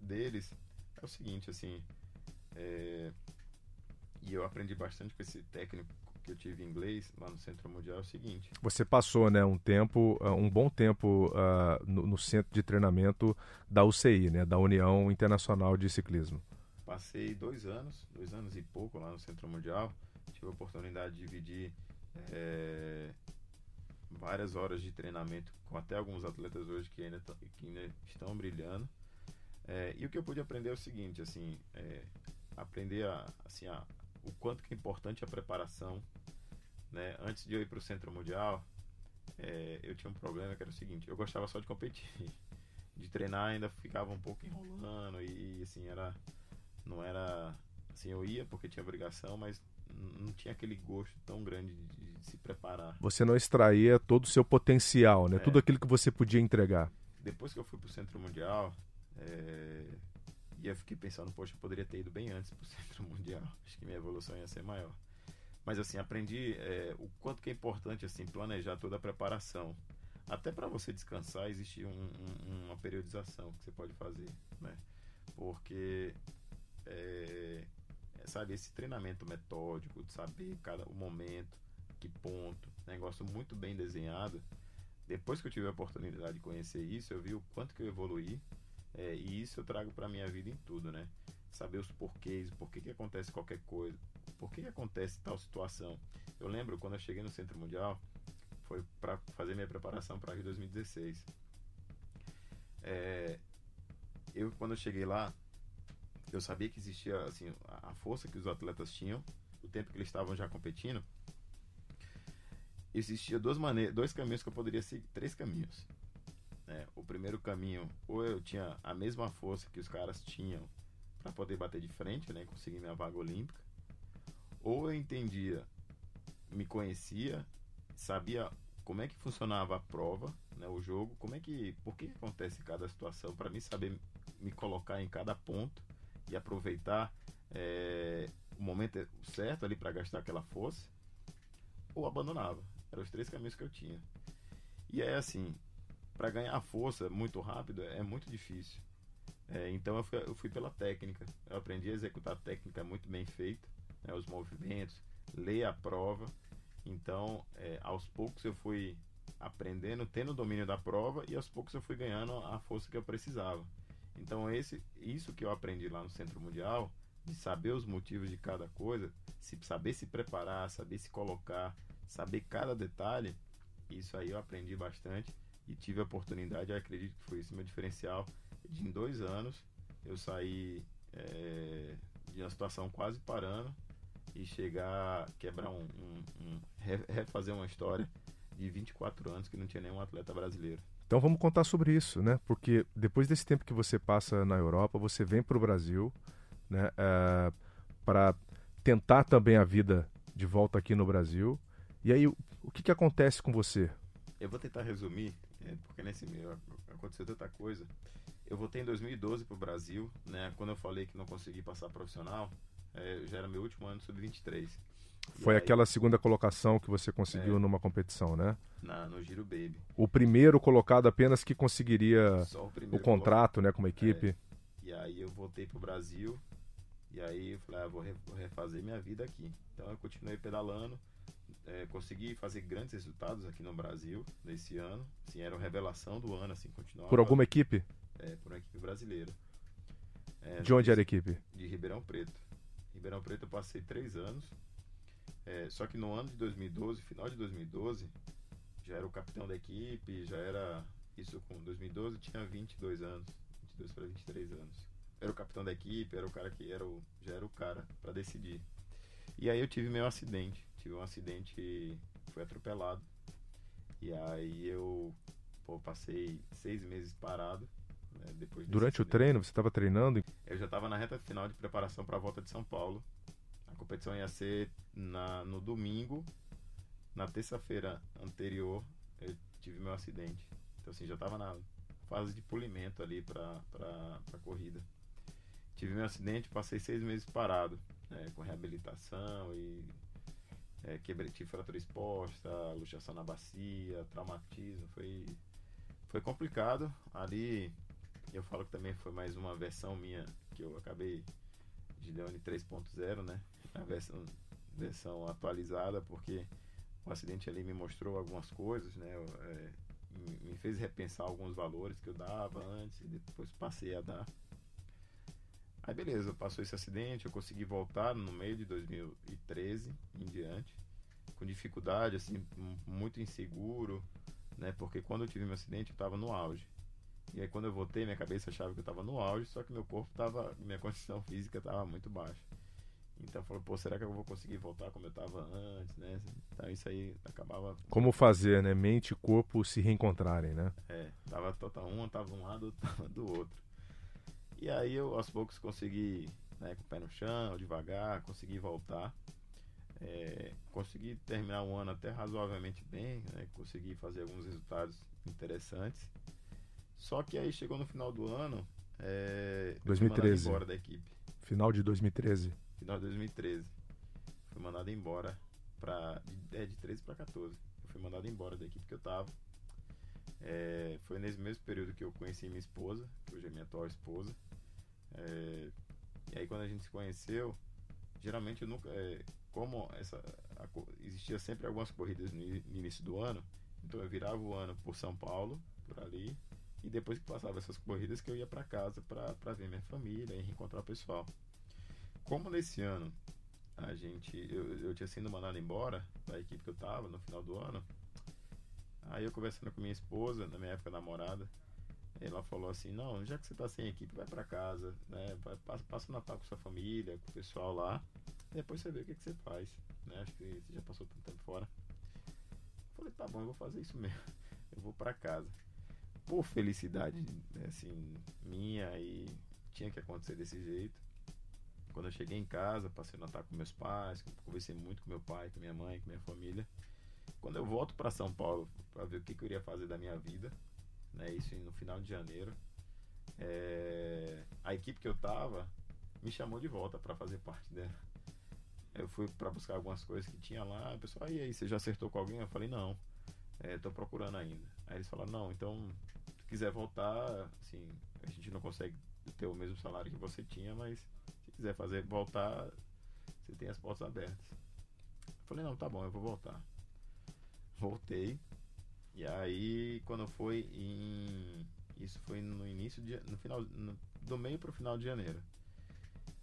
deles é o seguinte, assim, é, e eu aprendi bastante com esse técnico que eu tive em inglês lá no Centro Mundial é o seguinte. Você passou, né, um tempo, uh, um bom tempo uh, no, no, centro de treinamento da UCI, né, da União Internacional de Ciclismo. Passei dois anos, dois anos e pouco lá no Centro Mundial. Tive a oportunidade de dividir é, várias horas de treinamento com até alguns atletas hoje que ainda, que ainda estão brilhando. É, e o que eu pude aprender é o seguinte, assim, é, aprender a, assim, a, o quanto que é importante a preparação. Né? Antes de eu ir para o Centro Mundial, é, eu tinha um problema que era o seguinte, eu gostava só de competir. De treinar ainda ficava um pouco enrolando e, assim, era. Não era. Assim, eu ia porque tinha obrigação, mas não tinha aquele gosto tão grande de, de se preparar. Você não extraía todo o seu potencial, né? É. Tudo aquilo que você podia entregar. Depois que eu fui para o Centro Mundial, é, e eu fiquei pensando, poxa, eu poderia ter ido bem antes pro Centro Mundial. Acho que minha evolução ia ser maior. Mas assim, aprendi é, o quanto que é importante assim planejar toda a preparação. Até para você descansar existe um, um, uma periodização que você pode fazer, né? Porque é, sabe esse treinamento metódico de saber cada o momento, que ponto, negócio muito bem desenhado. Depois que eu tive a oportunidade de conhecer isso, eu vi o quanto que eu evoluí é, e isso eu trago para minha vida em tudo, né? Saber os porquês, por que, que acontece qualquer coisa, por que, que acontece tal situação. Eu lembro quando eu cheguei no Centro Mundial, foi para fazer minha preparação para Rio 2016. É, eu quando eu cheguei lá, eu sabia que existia assim a força que os atletas tinham, o tempo que eles estavam já competindo. Existia duas maneiras, dois caminhos que eu poderia seguir, três caminhos. Né? O primeiro caminho, ou eu tinha a mesma força que os caras tinham para poder bater de frente, né, conseguir minha vaga olímpica, ou eu entendia, me conhecia, sabia como é que funcionava a prova, né, o jogo, como é que, por que acontece cada situação, para mim saber me colocar em cada ponto e aproveitar é, o momento certo ali para gastar aquela força, ou abandonava. Eram os três caminhos que eu tinha. E é assim, para ganhar força muito rápido é muito difícil. É, então eu fui, eu fui, pela técnica. Eu aprendi a executar a técnica muito bem feita, né, os movimentos, ler a prova. Então, é, aos poucos eu fui aprendendo, tendo o domínio da prova e aos poucos eu fui ganhando a força que eu precisava. Então, esse, isso que eu aprendi lá no Centro Mundial, de saber os motivos de cada coisa, se, saber se preparar, saber se colocar, saber cada detalhe, isso aí eu aprendi bastante e tive a oportunidade, acredito que foi esse meu diferencial, de em dois anos eu sair é, de uma situação quase parando e chegar, quebrar um, um, um refazer uma história de 24 anos que não tinha nenhum atleta brasileiro. Então vamos contar sobre isso, né? Porque depois desse tempo que você passa na Europa, você vem para o Brasil, né? Uh, para tentar também a vida de volta aqui no Brasil. E aí, o, o que, que acontece com você? Eu vou tentar resumir, é, porque nesse meio aconteceu tanta coisa. Eu voltei em 2012 para o Brasil, né? Quando eu falei que não consegui passar profissional, é, já era meu último ano sub-23. Foi aquela segunda colocação que você conseguiu é, numa competição, né? Na, no Giro Baby. O primeiro colocado apenas que conseguiria o, o, contrato, colocado. né, com uma equipe. É, e aí eu voltei para o Brasil e aí eu falei, ah, vou, refazer minha vida aqui. Então eu continuei pedalando, é, consegui fazer grandes resultados aqui no Brasil nesse ano. Assim, era uma revelação do ano, assim, continuava. Por alguma equipe? É, por uma equipe brasileira. É, de onde era a equipe? De Ribeirão Preto. Ribeirão Preto eu passei três anos. É, só que no ano de 2012, final de 2012, já era o capitão da equipe, já era. Isso com 2012 tinha 22 anos, 22 para 23 anos. Era o capitão da equipe, era o cara que era o, já era o cara para decidir. E aí eu tive meu acidente. Tive um acidente, fui atropelado. E aí eu pô, passei seis meses parado. Né, Durante o treino, você estava treinando? Eu já estava na reta final de preparação para a volta de São Paulo. Competição ia ser na, no domingo. Na terça-feira anterior, eu tive meu acidente. Então, assim, já estava na fase de polimento ali para a corrida. Tive meu acidente, passei seis meses parado, né, com reabilitação e é, quebrei, fratura exposta, luxação na bacia, traumatismo. Foi, foi complicado. Ali, eu falo que também foi mais uma versão minha que eu acabei de Leone 3.0, né? A versão, versão atualizada, porque o acidente ali me mostrou algumas coisas, né? É, me fez repensar alguns valores que eu dava antes e depois passei a dar. Aí beleza, passou esse acidente, eu consegui voltar no meio de 2013 em diante, com dificuldade, assim, muito inseguro, né? Porque quando eu tive meu acidente eu estava no auge. E aí quando eu voltei, minha cabeça achava que eu estava no auge, só que meu corpo estava, minha condição física estava muito baixa. Então falei, pô, será que eu vou conseguir voltar como eu estava antes, né? Então isso aí acabava. Como fazer, né? Mente e corpo se reencontrarem, né? É, tava total um, tava de um lado, tava do outro. E aí eu aos poucos consegui, né, com o pé no chão, devagar, consegui voltar. É, consegui terminar o ano até razoavelmente bem, né, consegui fazer alguns resultados interessantes. Só que aí chegou no final do ano, é, 2013. embora da equipe. Final de 2013. Final de 2013. Fui mandado embora para é, de 13 para 14. Eu fui mandado embora da equipe que eu tava. É, foi nesse mesmo período que eu conheci minha esposa, que hoje é minha atual esposa. É, e aí quando a gente se conheceu, geralmente eu nunca. É, como essa, a, existia sempre algumas corridas no, no, início do ano, então eu virava o ano por São Paulo, por ali, e depois que passava essas corridas que eu ia para casa para ver minha família e reencontrar o pessoal. Como nesse ano a gente eu, eu tinha sido mandado embora da equipe que eu tava no final do ano, aí eu conversando com minha esposa, na minha época namorada, ela falou assim, não, já que você está sem equipe, vai para casa, né? Vai, passa, passa o Natal com sua família, com o pessoal lá, depois você vê o que, que você faz. Né? Acho que você já passou tanto tempo fora. Eu falei, tá bom, eu vou fazer isso mesmo. Eu vou para casa. Por felicidade, assim, minha e tinha que acontecer desse jeito. Quando eu cheguei em casa, passei o Natal com meus pais, conversei muito com meu pai, com minha mãe, com minha família. Quando eu volto para São Paulo para ver o que, que eu iria fazer da minha vida, né? Isso no final de janeiro. É, a equipe que eu tava me chamou de volta para fazer parte dela. Eu fui para buscar algumas coisas que tinha lá. O pessoal, e aí, você já acertou com alguém? Eu falei, não, estou é, procurando ainda. Aí eles falaram, não, então, se quiser voltar, assim, a gente não consegue ter o mesmo salário que você tinha, mas quiser fazer voltar, você tem as portas abertas. Eu falei, não, tá bom, eu vou voltar. Voltei, e aí, quando foi em. Isso foi no início de. No final. No, do meio pro final de janeiro.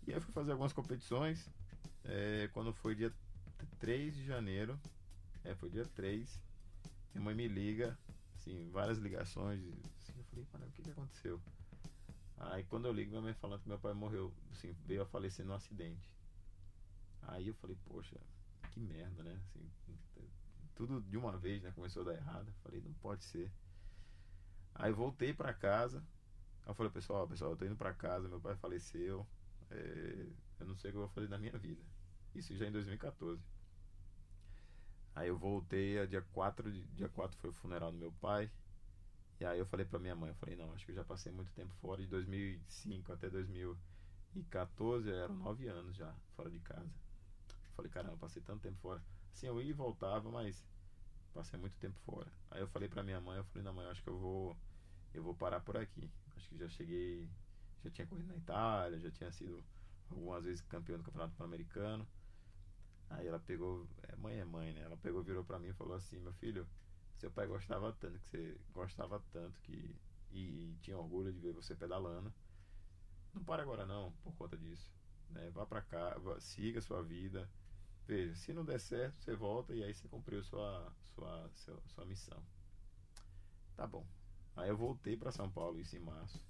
E aí eu fui fazer algumas competições. É, quando foi dia 3 de janeiro. É, foi dia 3. Minha mãe me liga. Assim, várias ligações. Assim, eu falei, mano, o que, que aconteceu? Aí quando eu ligo, minha mãe falando que meu pai morreu, assim, veio a falecer num acidente. Aí eu falei, poxa, que merda, né? Assim, tudo de uma vez, né? Começou a dar errado. Falei, não pode ser. Aí voltei para casa. Aí eu falei, pessoal, pessoal, eu tô indo para casa, meu pai faleceu. É, eu não sei o que eu vou fazer na minha vida. Isso já em 2014. Aí eu voltei, dia 4, dia 4 foi o funeral do meu pai. E aí eu falei pra minha mãe, eu falei, não, acho que eu já passei muito tempo fora, de 2005 até 2014, eram nove anos já fora de casa. Eu falei, caramba, passei tanto tempo fora. Assim, eu ia e voltava, mas passei muito tempo fora. Aí eu falei pra minha mãe, eu falei, não mãe, acho que eu vou eu vou parar por aqui. Acho que já cheguei, já tinha corrido na Itália, já tinha sido algumas vezes campeão do Campeonato Pan-Americano. Aí ela pegou, é, mãe é mãe, né? Ela pegou, virou para mim e falou assim: "Meu filho, seu pai gostava tanto que você gostava tanto que e, e tinha orgulho de ver você pedalando. Não para agora não, por conta disso, né? Vá para cá, vá, siga sua vida. Veja, se não der certo, você volta e aí você cumpriu sua sua sua, sua missão. Tá bom. Aí eu voltei para São Paulo isso em março.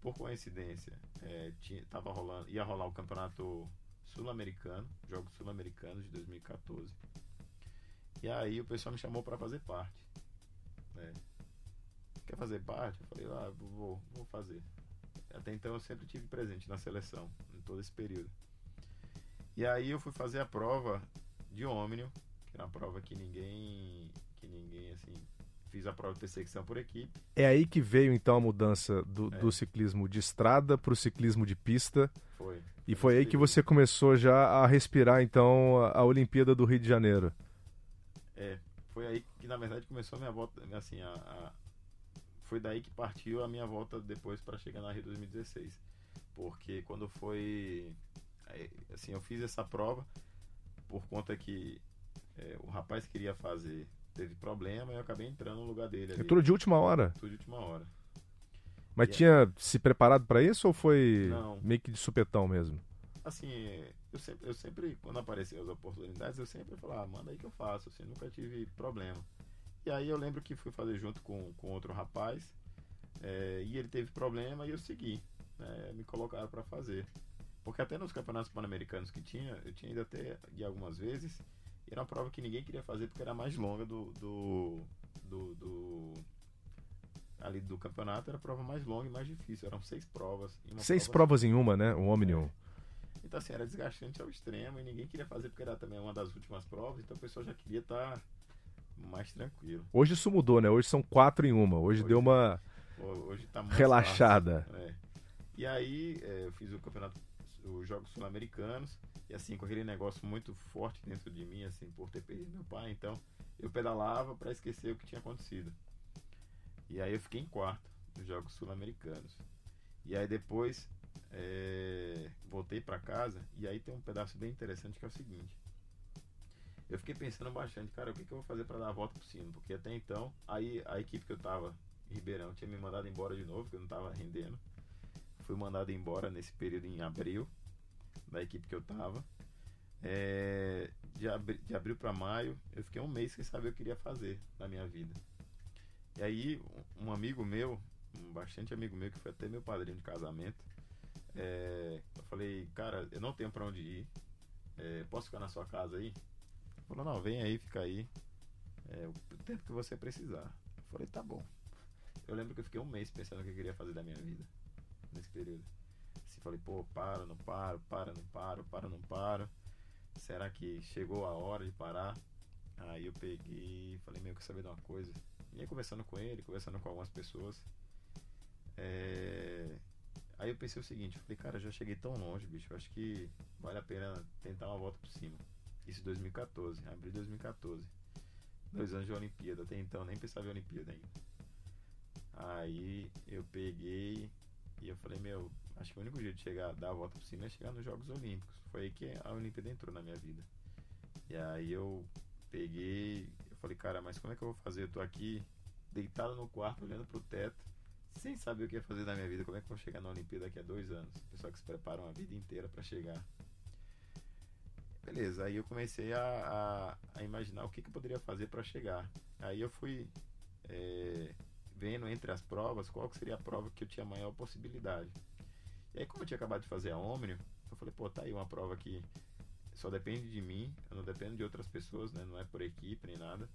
Por coincidência, é, tinha, tava rolando, ia rolar o campeonato sul-americano, Jogos Sul-Americanos de 2014. E aí o pessoal me chamou para fazer parte. Né? Quer fazer parte? Eu falei, ah, vou, vou fazer. Até então eu sempre tive presente na seleção, em todo esse período. E aí eu fui fazer a prova de Omnium, que era uma prova que ninguém, que ninguém assim, fiz a prova de perseguição por equipe. É aí que veio então a mudança do, é. do ciclismo de estrada para o ciclismo de pista. Foi. E foi aí que você começou já a respirar então a, Olimpíada do Rio de Janeiro. É, foi aí que na verdade começou a minha volta, assim, a, a foi daí que partiu a minha volta depois para chegar na Rio 2016. Porque quando foi assim, eu fiz essa prova por conta que é, o rapaz queria fazer teve problema e eu acabei entrando no lugar dele. É tudo de última hora? Tudo de última hora. Mas e tinha é... se preparado para isso ou foi Não. meio que de supetão mesmo? Assim, eu sempre, eu sempre, quando apareciam as oportunidades, eu sempre falava, ah, manda aí que eu faço, assim, nunca tive problema. E aí eu lembro que fui fazer junto com, com outro rapaz, é, e ele teve problema e eu segui. Né, me colocaram para fazer. Porque até nos campeonatos pan-americanos que tinha, eu tinha ido até de algumas vezes, era uma prova que ninguém queria fazer porque era mais longa do, do, do, do ali do campeonato era a prova mais longa e mais difícil. Eram seis provas. seis prova provas em uma, né? O Omnium. É. Então, assim, era desgastante ao extremo e ninguém queria fazer porque era também uma das últimas provas, então o pessoal já queria estar tá mais tranquilo. Hoje isso mudou, né? Hoje são quatro em uma. Hoje, hoje deu uma hoje tá relaxada. É. E aí, é, eu fiz o campeonato, os Jogos Sul-Americanos, e assim, com aquele negócio muito forte dentro de mim, assim, por ter perdido meu pai, então eu pedalava para esquecer o que tinha acontecido. E aí eu fiquei em quarto nos Jogos Sul-Americanos. E aí depois é, voltei para casa e aí tem um pedaço bem interessante que é o seguinte. Eu fiquei pensando bastante, cara, o que, que eu vou fazer para dar a volta por cima? Porque até então, aí a equipe que eu tava Ribeirão tinha me mandado embora de novo, porque eu não tava rendendo. Fui mandado embora nesse período em abril da equipe que eu tava. É, de, abri, de abril para maio, eu fiquei um mês sem saber o que eu queria fazer na minha vida. E aí, um amigo meu, um bastante amigo meu, que foi até meu padrinho de casamento, é, eu falei, cara, eu não tenho para onde ir, é, posso ficar na sua casa aí? Ele falou, não, vem aí, fica aí, é, o tempo que você precisar. Eu falei, tá bom. Eu lembro que eu fiquei um mês pensando o que eu queria fazer da minha vida nesse período. Assim, falei, pô, para, não paro, para, não paro, para, não paro. Será que chegou a hora de parar? Aí eu peguei falei, meu, quer saber de uma coisa? E aí conversando com ele, conversando com algumas pessoas. É... Aí eu pensei o seguinte, falei, cara, já cheguei tão longe, bicho, acho que vale a pena tentar uma volta por cima. Isso em 2014, abril de 2014. Dois anos de Olimpíada, até então nem pensava em Olimpíada ainda. Aí eu peguei e eu falei, meu, acho que o único jeito de chegar, dar a volta por cima é chegar nos Jogos Olímpicos. Foi aí que a Olimpíada entrou na minha vida. E aí eu peguei, eu falei, cara, mas como é que eu vou fazer? Eu tô aqui deitado no quarto, olhando pro teto, sem saber o que ia fazer da minha vida. Como é que eu vou chegar na Olimpíada daqui a dois anos? Pessoal que se preparam a vida inteira para chegar. Beleza, aí eu comecei a, a, a, imaginar o que, que eu poderia fazer para chegar. Aí eu fui é, vendo entre as provas qual seria a prova que eu tinha maior possibilidade. E aí, como eu tinha acabado de fazer a Omnium, eu falei, pô, tá aí uma prova que só depende de mim, eu não dependo de outras pessoas, né? Não é por equipe nem nada.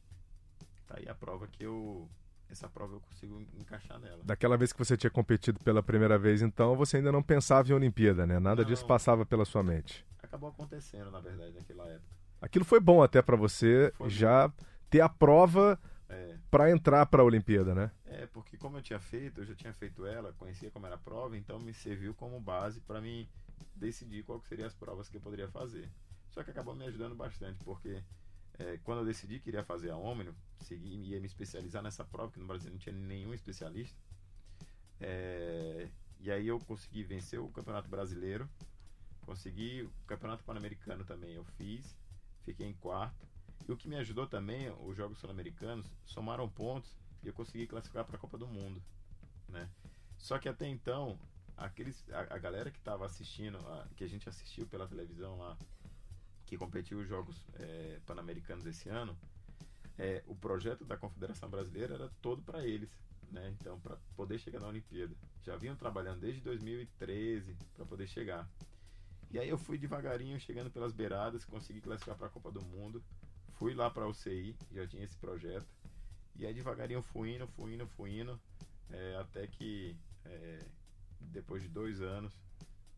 Tá aí a prova que eu essa prova eu consigo encaixar nela. Daquela vez que você tinha competido pela primeira vez, então, você ainda não pensava em Olimpíada, né? Nada Não. disso passava pela sua mente. Acabou acontecendo, na verdade, naquela época. Aquilo foi bom até para você Foi já ter a prova É, para entrar para a Olimpíada, né? é, porque como eu tinha feito, eu já tinha feito ela, conhecia como era a prova, então me serviu como base para mim decidir qual que seriam as provas que eu poderia fazer. Só que acabou me ajudando bastante, porque é, quando eu decidi que iria fazer a Omnium, segui, ia me especializar nessa prova, que no Brasil não tinha nenhum especialista, é, e aí eu consegui vencer o Campeonato Brasileiro, consegui o Campeonato Pan-Americano também, eu fiz, fiquei em quarto. E o que me ajudou também, os Jogos Sul-Americanos somaram pontos e eu consegui classificar para a Copa do Mundo, né? Só que até então, aqueles, a, a galera que estava assistindo, a- que a gente assistiu pela televisão lá, que competiu os Jogos eh, Pan-Americanos esse ano, eh, o projeto da Confederação Brasileira era todo para eles, né? Então, para poder chegar na Olimpíada. Já vinham trabalhando desde 2013 para poder chegar. E aí eu fui devagarinho, chegando pelas beiradas, consegui classificar para a Copa do Mundo. Fui lá para a UCI, já tinha esse projeto. E aí devagarinho fui indo, fui indo, fui indo, é, até que é, depois de dois anos,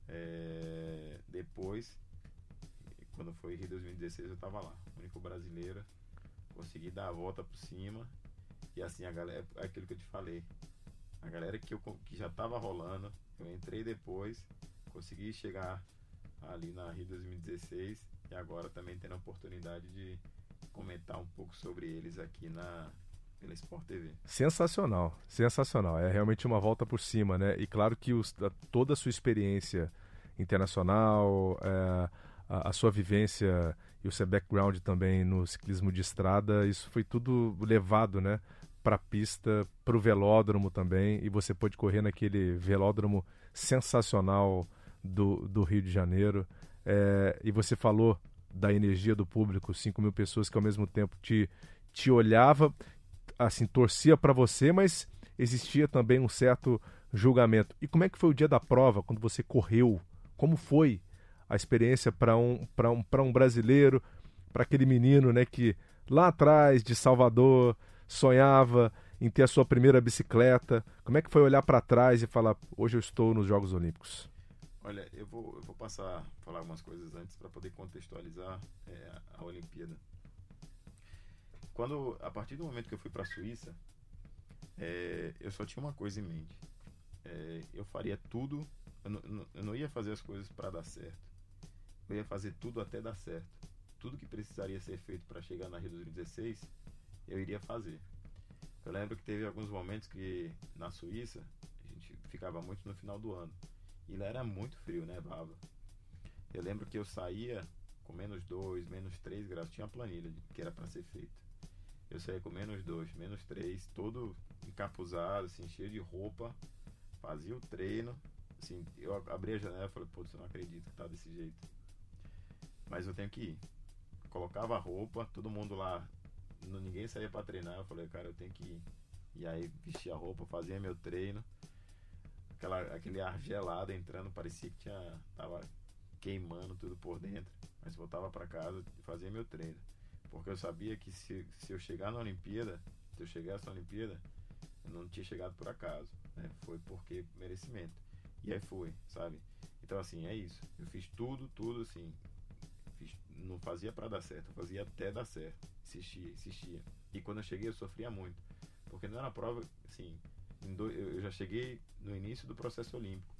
é, depois, quando foi Rio 2016, eu estava lá, único brasileiro, consegui dar a volta por cima. E assim, a galera, é aquilo que eu te falei, a galera que, eu, que já estava rolando, eu entrei depois, consegui chegar ali na Rio 2016 e agora também tendo a oportunidade de comentar um pouco sobre eles aqui na pela Sport TV. Sensacional, sensacional. É realmente uma volta por cima, né? E claro que os- toda a sua experiência internacional, é, a, sua vivência e o seu background também no ciclismo de estrada, isso foi tudo levado, né? Para a pista, para o velódromo também, e você pôde correr naquele velódromo sensacional do, do Rio de Janeiro. É, e você falou da energia do público, 5 mil pessoas que ao mesmo tempo te, te olhava assim, torcia para você, mas existia também um certo julgamento. E como é que foi o dia da prova, quando você correu? Como foi a experiência para um, um, um brasileiro, para aquele menino né, que lá atrás, de Salvador, sonhava em ter a sua primeira bicicleta? Como é que foi olhar para trás e falar, hoje eu estou nos Jogos Olímpicos? Olha, eu vou, eu vou passar falar algumas coisas antes para poder contextualizar é, a Olimpíada. Quando, a partir do momento que eu fui para a Suíça, é, eu só tinha uma coisa em mente. É, eu faria tudo, eu eu não ia fazer as coisas para dar certo. Eu ia fazer tudo até dar certo. Tudo que precisaria ser feito para chegar na Rio 2016, eu iria fazer. Eu lembro que teve alguns momentos que na Suíça, a gente ficava muito no final do ano. E lá era muito frio, né, Baba? Eu lembro que eu saía com menos 2, menos 3 graus. Tinha uma planilha que era para ser feita. Eu saía com menos 2, menos 3, todo encapuzado, assim, cheio de roupa. Fazia o treino. Assim, eu abri a janela e falei, putz, eu não acredito que tá desse jeito. Mas eu tenho que ir. Colocava a roupa, todo mundo lá, ninguém saía para treinar. Eu falei, cara, eu tenho que ir. E aí vestia a roupa, fazia meu treino aquela, aquele ar gelado entrando, parecia que tinha tava queimando tudo por dentro. Mas voltava para casa e fazia meu treino. Porque eu sabia que se, se eu chegar na Olimpíada, se eu chegasse na Olimpíada, eu não tinha chegado por acaso. Né? Foi porque merecimento. E aí foi, sabe? Então assim, é isso. Eu fiz tudo, tudo assim. Não fazia para dar certo, eu fazia até dar certo. Insistia, insistia. E quando eu cheguei eu sofria muito. Porque não era prova, assim, eu já cheguei no início do processo olímpico.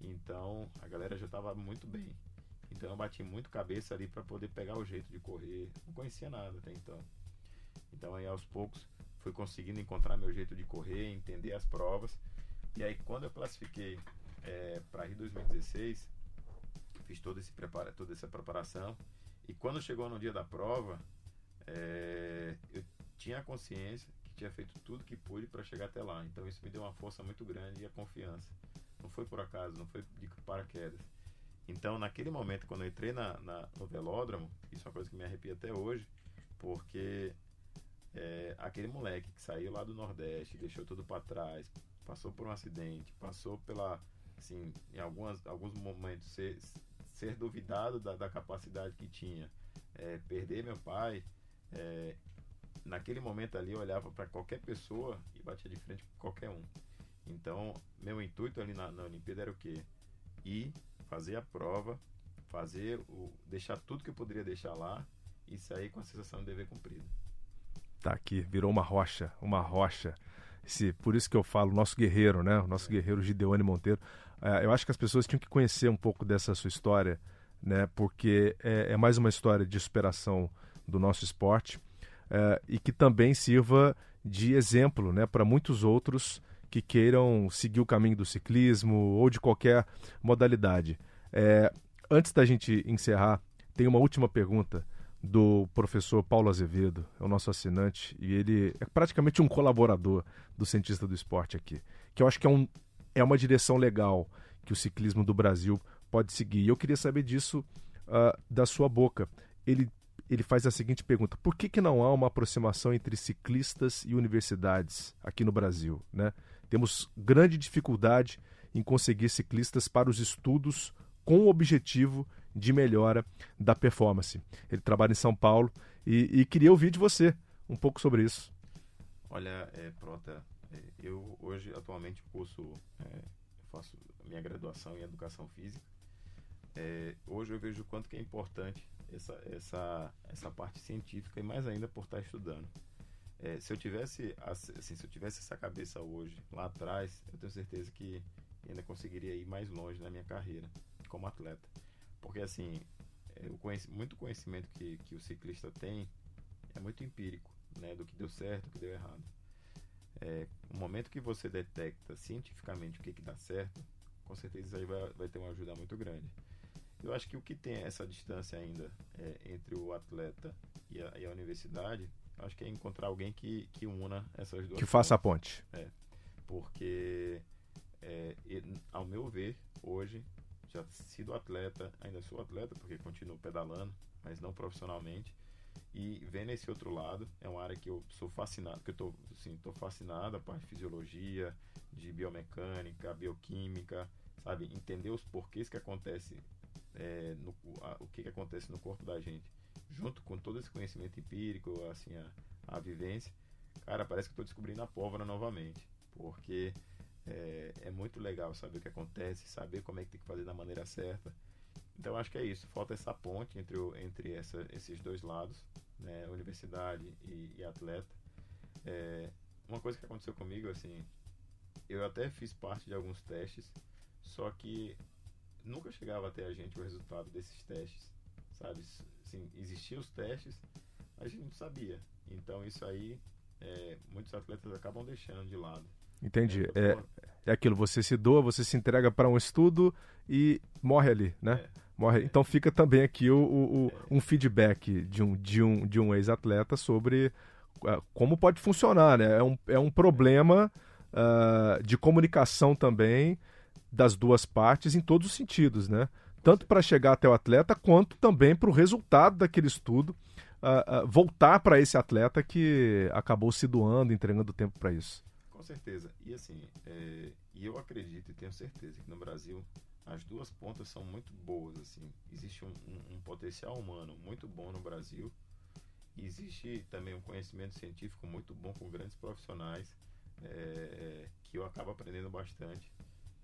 Então a galera já estava muito bem. Então eu bati muito cabeça ali para poder pegar o jeito de correr. Não conhecia nada até então. Então aí aos poucos fui conseguindo encontrar meu jeito de correr, entender as provas. E aí quando eu classifiquei para Rio 2016, fiz todo esse prepara, toda essa preparação. E quando chegou no dia da prova, é, eu tinha a consciência que tinha feito tudo que pude para chegar até lá. Então isso me deu uma força muito grande e a confiança. Não foi por acaso, não foi de paraquedas. Então, naquele momento, quando eu entrei na, na- no velódromo, isso é uma coisa que me arrepia até hoje, porque é, aquele moleque que saiu lá do Nordeste, deixou tudo para trás, passou por um acidente, passou pela, assim, em algumas, alguns momentos, ser, ser duvidado da, da capacidade que tinha, é, perder meu pai, é, naquele momento ali eu olhava para qualquer pessoa e batia de frente com qualquer um. Então, meu intuito ali na, na Olimpíada era o quê? Ir, fazer a prova, fazer o. deixar tudo que eu poderia deixar lá e sair com a sensação de dever cumprido. Tá aqui, virou uma rocha, uma rocha. Esse, por isso que eu falo, nosso guerreiro, né? O nosso guerreiro Gideone Monteiro. É, eu acho que as pessoas tinham que conhecer um pouco dessa sua história, né? Porque é, é mais uma história de superação do nosso esporte é, e que também sirva de exemplo, né? Para muitos outros que queiram seguir o caminho do ciclismo ou de qualquer modalidade. É, antes da gente encerrar, tem uma última pergunta do professor Paulo Azevedo, é o nosso assinante, e ele é praticamente um colaborador do Cientista do Esporte aqui, que eu acho que é, um, é uma direção legal que o ciclismo do Brasil pode seguir. E eu queria saber disso uh, da sua boca. Ele, ele faz a seguinte pergunta: por que, que não há uma aproximação entre ciclistas e universidades aqui no Brasil? Né? Temos grande dificuldade em conseguir ciclistas para os estudos com o objetivo de melhora da performance. Ele trabalha em São Paulo e, e queria ouvir de você um pouco sobre isso. Olha, é, Prota, é, eu hoje atualmente curso, é, faço minha graduação em Educação Física. É, hoje eu vejo o quanto que é importante essa, essa, essa parte científica e mais ainda por estar estudando. É, se eu tivesse assim, se eu tivesse essa cabeça hoje lá atrás, eu tenho certeza que ainda conseguiria ir mais longe na minha carreira como atleta. Porque, assim, é, o conhec muito conhecimento que, que o ciclista tem é muito empírico, né? Do que deu certo, do que deu errado. É, o momento que você detecta cientificamente o que, que dá certo, com certeza isso aí vai, vai ter uma ajuda muito grande. Eu acho que o que tem essa distância ainda é, entre o atleta e a, e a universidade, acho que é encontrar alguém que, que una essas duas Que faça a ponte. É, porque, é, ao meu ver, hoje, já sido atleta, ainda sou atleta porque continuo pedalando, mas não profissionalmente. E vendo esse outro lado, é uma área que eu sou fascinado, que eu tô, assim, tô fascinado, a parte de fisiologia, de biomecânica, bioquímica, sabe? Entender os porquês que acontece, é, no, a, o que, que acontece no corpo da gente, junto com todo esse conhecimento empírico, assim, a, a vivência. Cara, parece que estou descobrindo a pólvora novamente, porque é, é, muito legal saber o que acontece, saber como é que tem que fazer da maneira certa. Então acho que é isso. Falta essa ponte entre, o, entre essa, esses dois lados, né, universidade e, e atleta. É, uma coisa que aconteceu comigo, assim, eu até fiz parte de alguns testes, só que nunca chegava até a gente o resultado desses testes, sabe? Assim, existiam os testes, mas a gente não sabia. Então isso aí, é, muitos atletas acabam deixando de lado. Entendi. É, é aquilo, você se doa, você se entrega para um estudo e morre ali, né? É. Morre. Então fica também aqui o, o, o, um feedback de um, de um, de um ex-atleta sobre uh, como pode funcionar, né? É um, é um problema uh, de comunicação também das duas partes em todos os sentidos, né? Tanto para chegar até o atleta, quanto também para o resultado daquele estudo uh, voltar para esse atleta que acabou se doando, entregando tempo para isso. Com certeza. E assim, é, e eu acredito e tenho certeza que no Brasil as duas pontas são muito boas. Assim, existe um, um, um potencial humano muito bom no Brasil. E existe também um conhecimento científico muito bom com grandes profissionais é, que eu acabo aprendendo bastante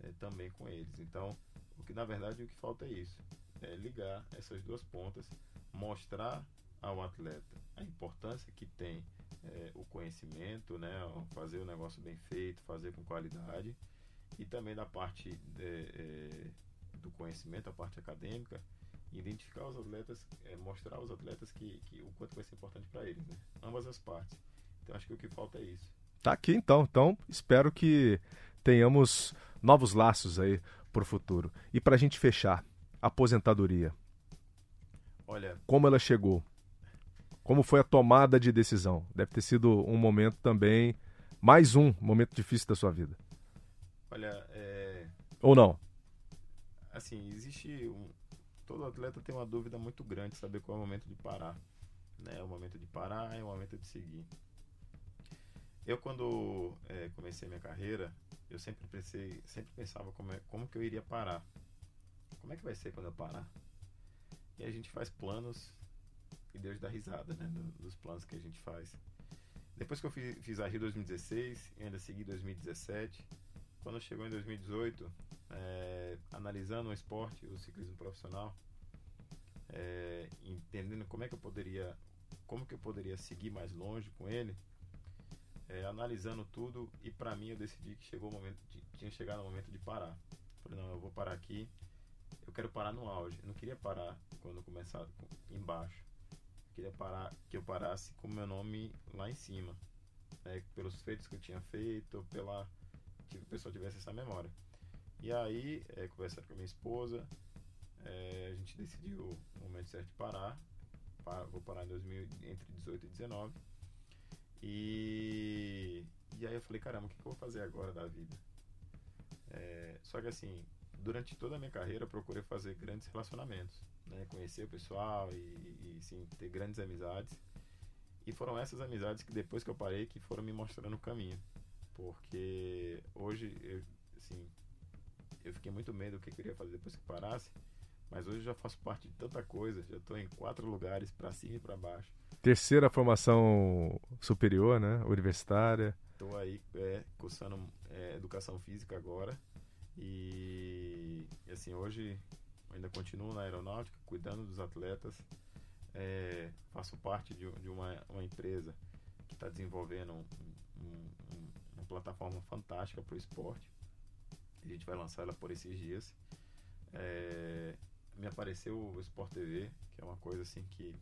é, também com eles. Então, o que na verdade o que falta é isso: é ligar essas duas pontas, mostrar ao atleta a importância que tem é, o conhecimento, né, fazer o negócio bem feito, fazer com qualidade e também da parte é, é, do conhecimento, a parte acadêmica, identificar os atletas, é, mostrar aos atletas que, que, o quanto vai ser importante para eles, né? ambas as partes. Então acho que o que falta é isso. Tá aqui então, então espero que tenhamos novos laços aí para o futuro. E para a gente fechar, aposentadoria. Olha, como ela chegou? Como foi a tomada de decisão? Deve ter sido um momento também, mais um momento difícil da sua vida. Olha, é... Ou não? Assim, existe um... Todo atleta tem uma dúvida muito grande de saber qual é o momento de parar. Né? É o momento de parar, é o momento de seguir. Eu, quando é, comecei minha carreira, eu sempre pensei, sempre pensava como, é, como que eu iria parar. Como é que vai ser quando eu parar? E a gente faz planos e Deus dá risada, né? dos planos que a gente faz. Depois que eu fiz, fiz a Rio 2016, ainda segui 2017. Quando chegou em 2018, é, analisando o esporte, o ciclismo profissional, é, entendendo como é que eu poderia, como que eu poderia seguir mais longe com ele, é, analisando tudo e para mim eu decidi que chegou o momento, de, tinha chegado o momento de parar. Falei não, eu vou parar aqui. Eu quero parar no auge. Eu não queria parar quando começar embaixo. Queria parar que eu parasse com meu nome lá em cima, né, pelos feitos que eu tinha feito, pela que a pessoa tivesse essa memória. E aí, é, conversando com a minha esposa, é, a gente decidiu o momento certo de parar. Para, vou parar em 2000, entre 18 e 19. E, e aí eu falei, caramba, o que, que eu vou fazer agora da vida? É, só que assim, durante toda a minha carreira procurei fazer grandes relacionamentos, né? conhecer o pessoal e, e sim, ter grandes amizades. E foram essas amizades que depois que eu parei que foram me mostrando o caminho. Porque hoje, eu, assim, eu fiquei muito medo do que eu queria fazer depois que parasse. Mas hoje já faço parte de tanta coisa, já estou em quatro lugares, para cima e para baixo. Terceira formação superior, né? Universitária. Estou aí é, cursando é, educação física agora. E, assim, hoje ainda continuo na aeronáutica, cuidando dos atletas. É, faço parte de, de uma, uma, empresa que está desenvolvendo um, um, uma plataforma fantástica para o esporte. A gente vai lançar ela por esses dias. É, me apareceu o Sport TV, que é uma coisa assim que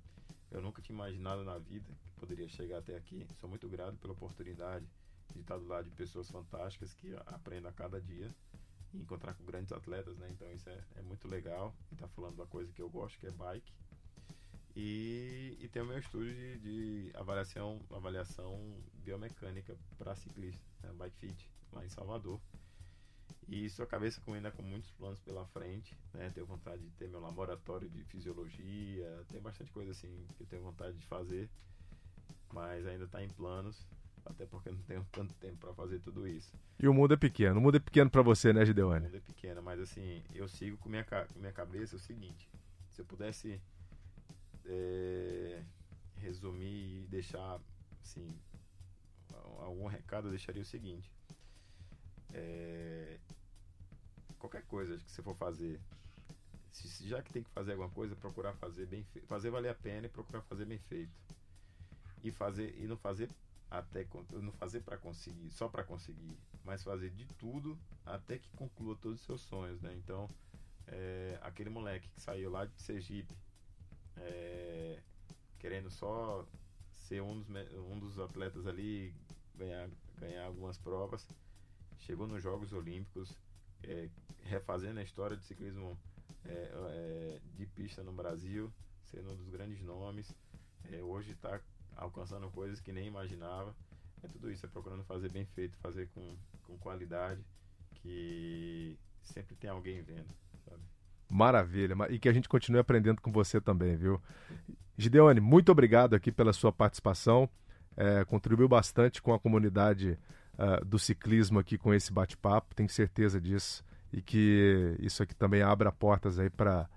eu nunca tinha imaginado na vida que poderia chegar até aqui. Sou muito grato pela oportunidade de estar do lado de pessoas fantásticas que aprendem a cada dia e encontrar com grandes atletas, né? Então isso é, é muito legal. E tá falando da coisa que eu gosto, que é bike. E, e tem o meu estúdio de, de avaliação, avaliação biomecânica para ciclista, né? Bike Fit, lá em Salvador. E sua cabeça com, ainda com muitos planos pela frente, né? Tenho vontade de ter meu laboratório de fisiologia, tem bastante coisa assim que eu tenho vontade de fazer, mas ainda está em planos, até porque não tenho tanto tempo para fazer tudo isso. E o mundo é pequeno, o mundo é pequeno para você, né, Gideone? O mundo é pequeno, mas assim, eu sigo com minha, com minha cabeça o seguinte, se eu pudesse é, resumir e deixar, assim, algum recado, eu deixaria o seguinte, é, qualquer coisa que você for fazer, se, já que tem que fazer alguma coisa, procurar fazer bem fazer valer a pena e procurar fazer bem feito. E fazer e não fazer até não fazer para conseguir, só para conseguir, mas fazer de tudo até que conclua todos os seus sonhos, né? Então, é, aquele moleque que saiu lá de Sergipe, é, querendo só ser um dos, um dos atletas ali, ganhar, ganhar algumas provas, chegou nos Jogos Olímpicos, é, refazendo a história do ciclismo é, é, de pista no Brasil, sendo um dos grandes nomes. É, hoje está alcançando coisas que nem imaginava. É tudo isso, é procurando fazer bem feito, fazer com, com qualidade, que sempre tem alguém vendo, sabe? Maravilha, e que a gente continue aprendendo com você também, viu? Gideone, muito obrigado aqui pela sua participação, é, contribuiu bastante com a comunidade uh, do ciclismo aqui com esse bate-papo, tenho certeza disso. E que isso aqui também abra portas aí para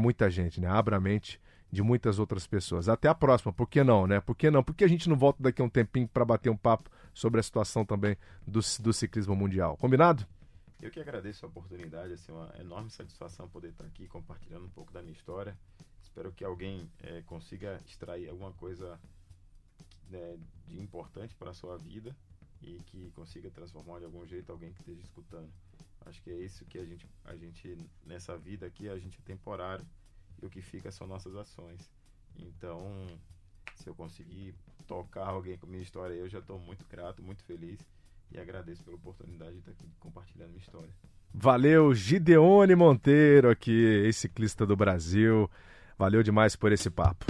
muita gente, né? Abra a mente de muitas outras pessoas. Até a próxima, por que não, né? Por que não? Por que a gente não volta daqui a um tempinho para bater um papo sobre a situação também do, do ciclismo mundial? Combinado? Eu que agradeço a oportunidade, assim, uma enorme satisfação poder estar aqui compartilhando um pouco da minha história. Espero que alguém é, consiga extrair alguma coisa né, de importante para a sua vida e que consiga transformar de algum jeito alguém que esteja escutando. Acho que é isso que a gente, a gente nessa vida aqui, a gente é temporário e o que fica são nossas ações. Então, se eu conseguir tocar alguém com minha história, eu já estou muito grato, muito feliz e agradeço pela oportunidade de estar aqui compartilhando minha história. Valeu, Gideone Monteiro aqui, ex-ciclista do Brasil. Valeu demais por esse papo.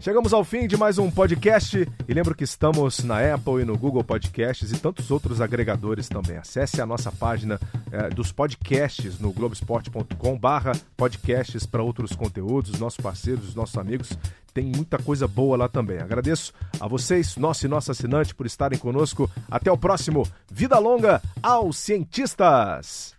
Chegamos ao fim de mais um podcast e lembro que estamos na Apple e no Google Podcasts e tantos outros agregadores também. Acesse a nossa página é, dos podcasts no globesport.com barra podcasts para outros conteúdos, os nossos parceiros, os nossos amigos. Tem muita coisa boa lá também. Agradeço a vocês, nosso e nossa assinante, por estarem conosco. Até o próximo. Vida longa aos cientistas!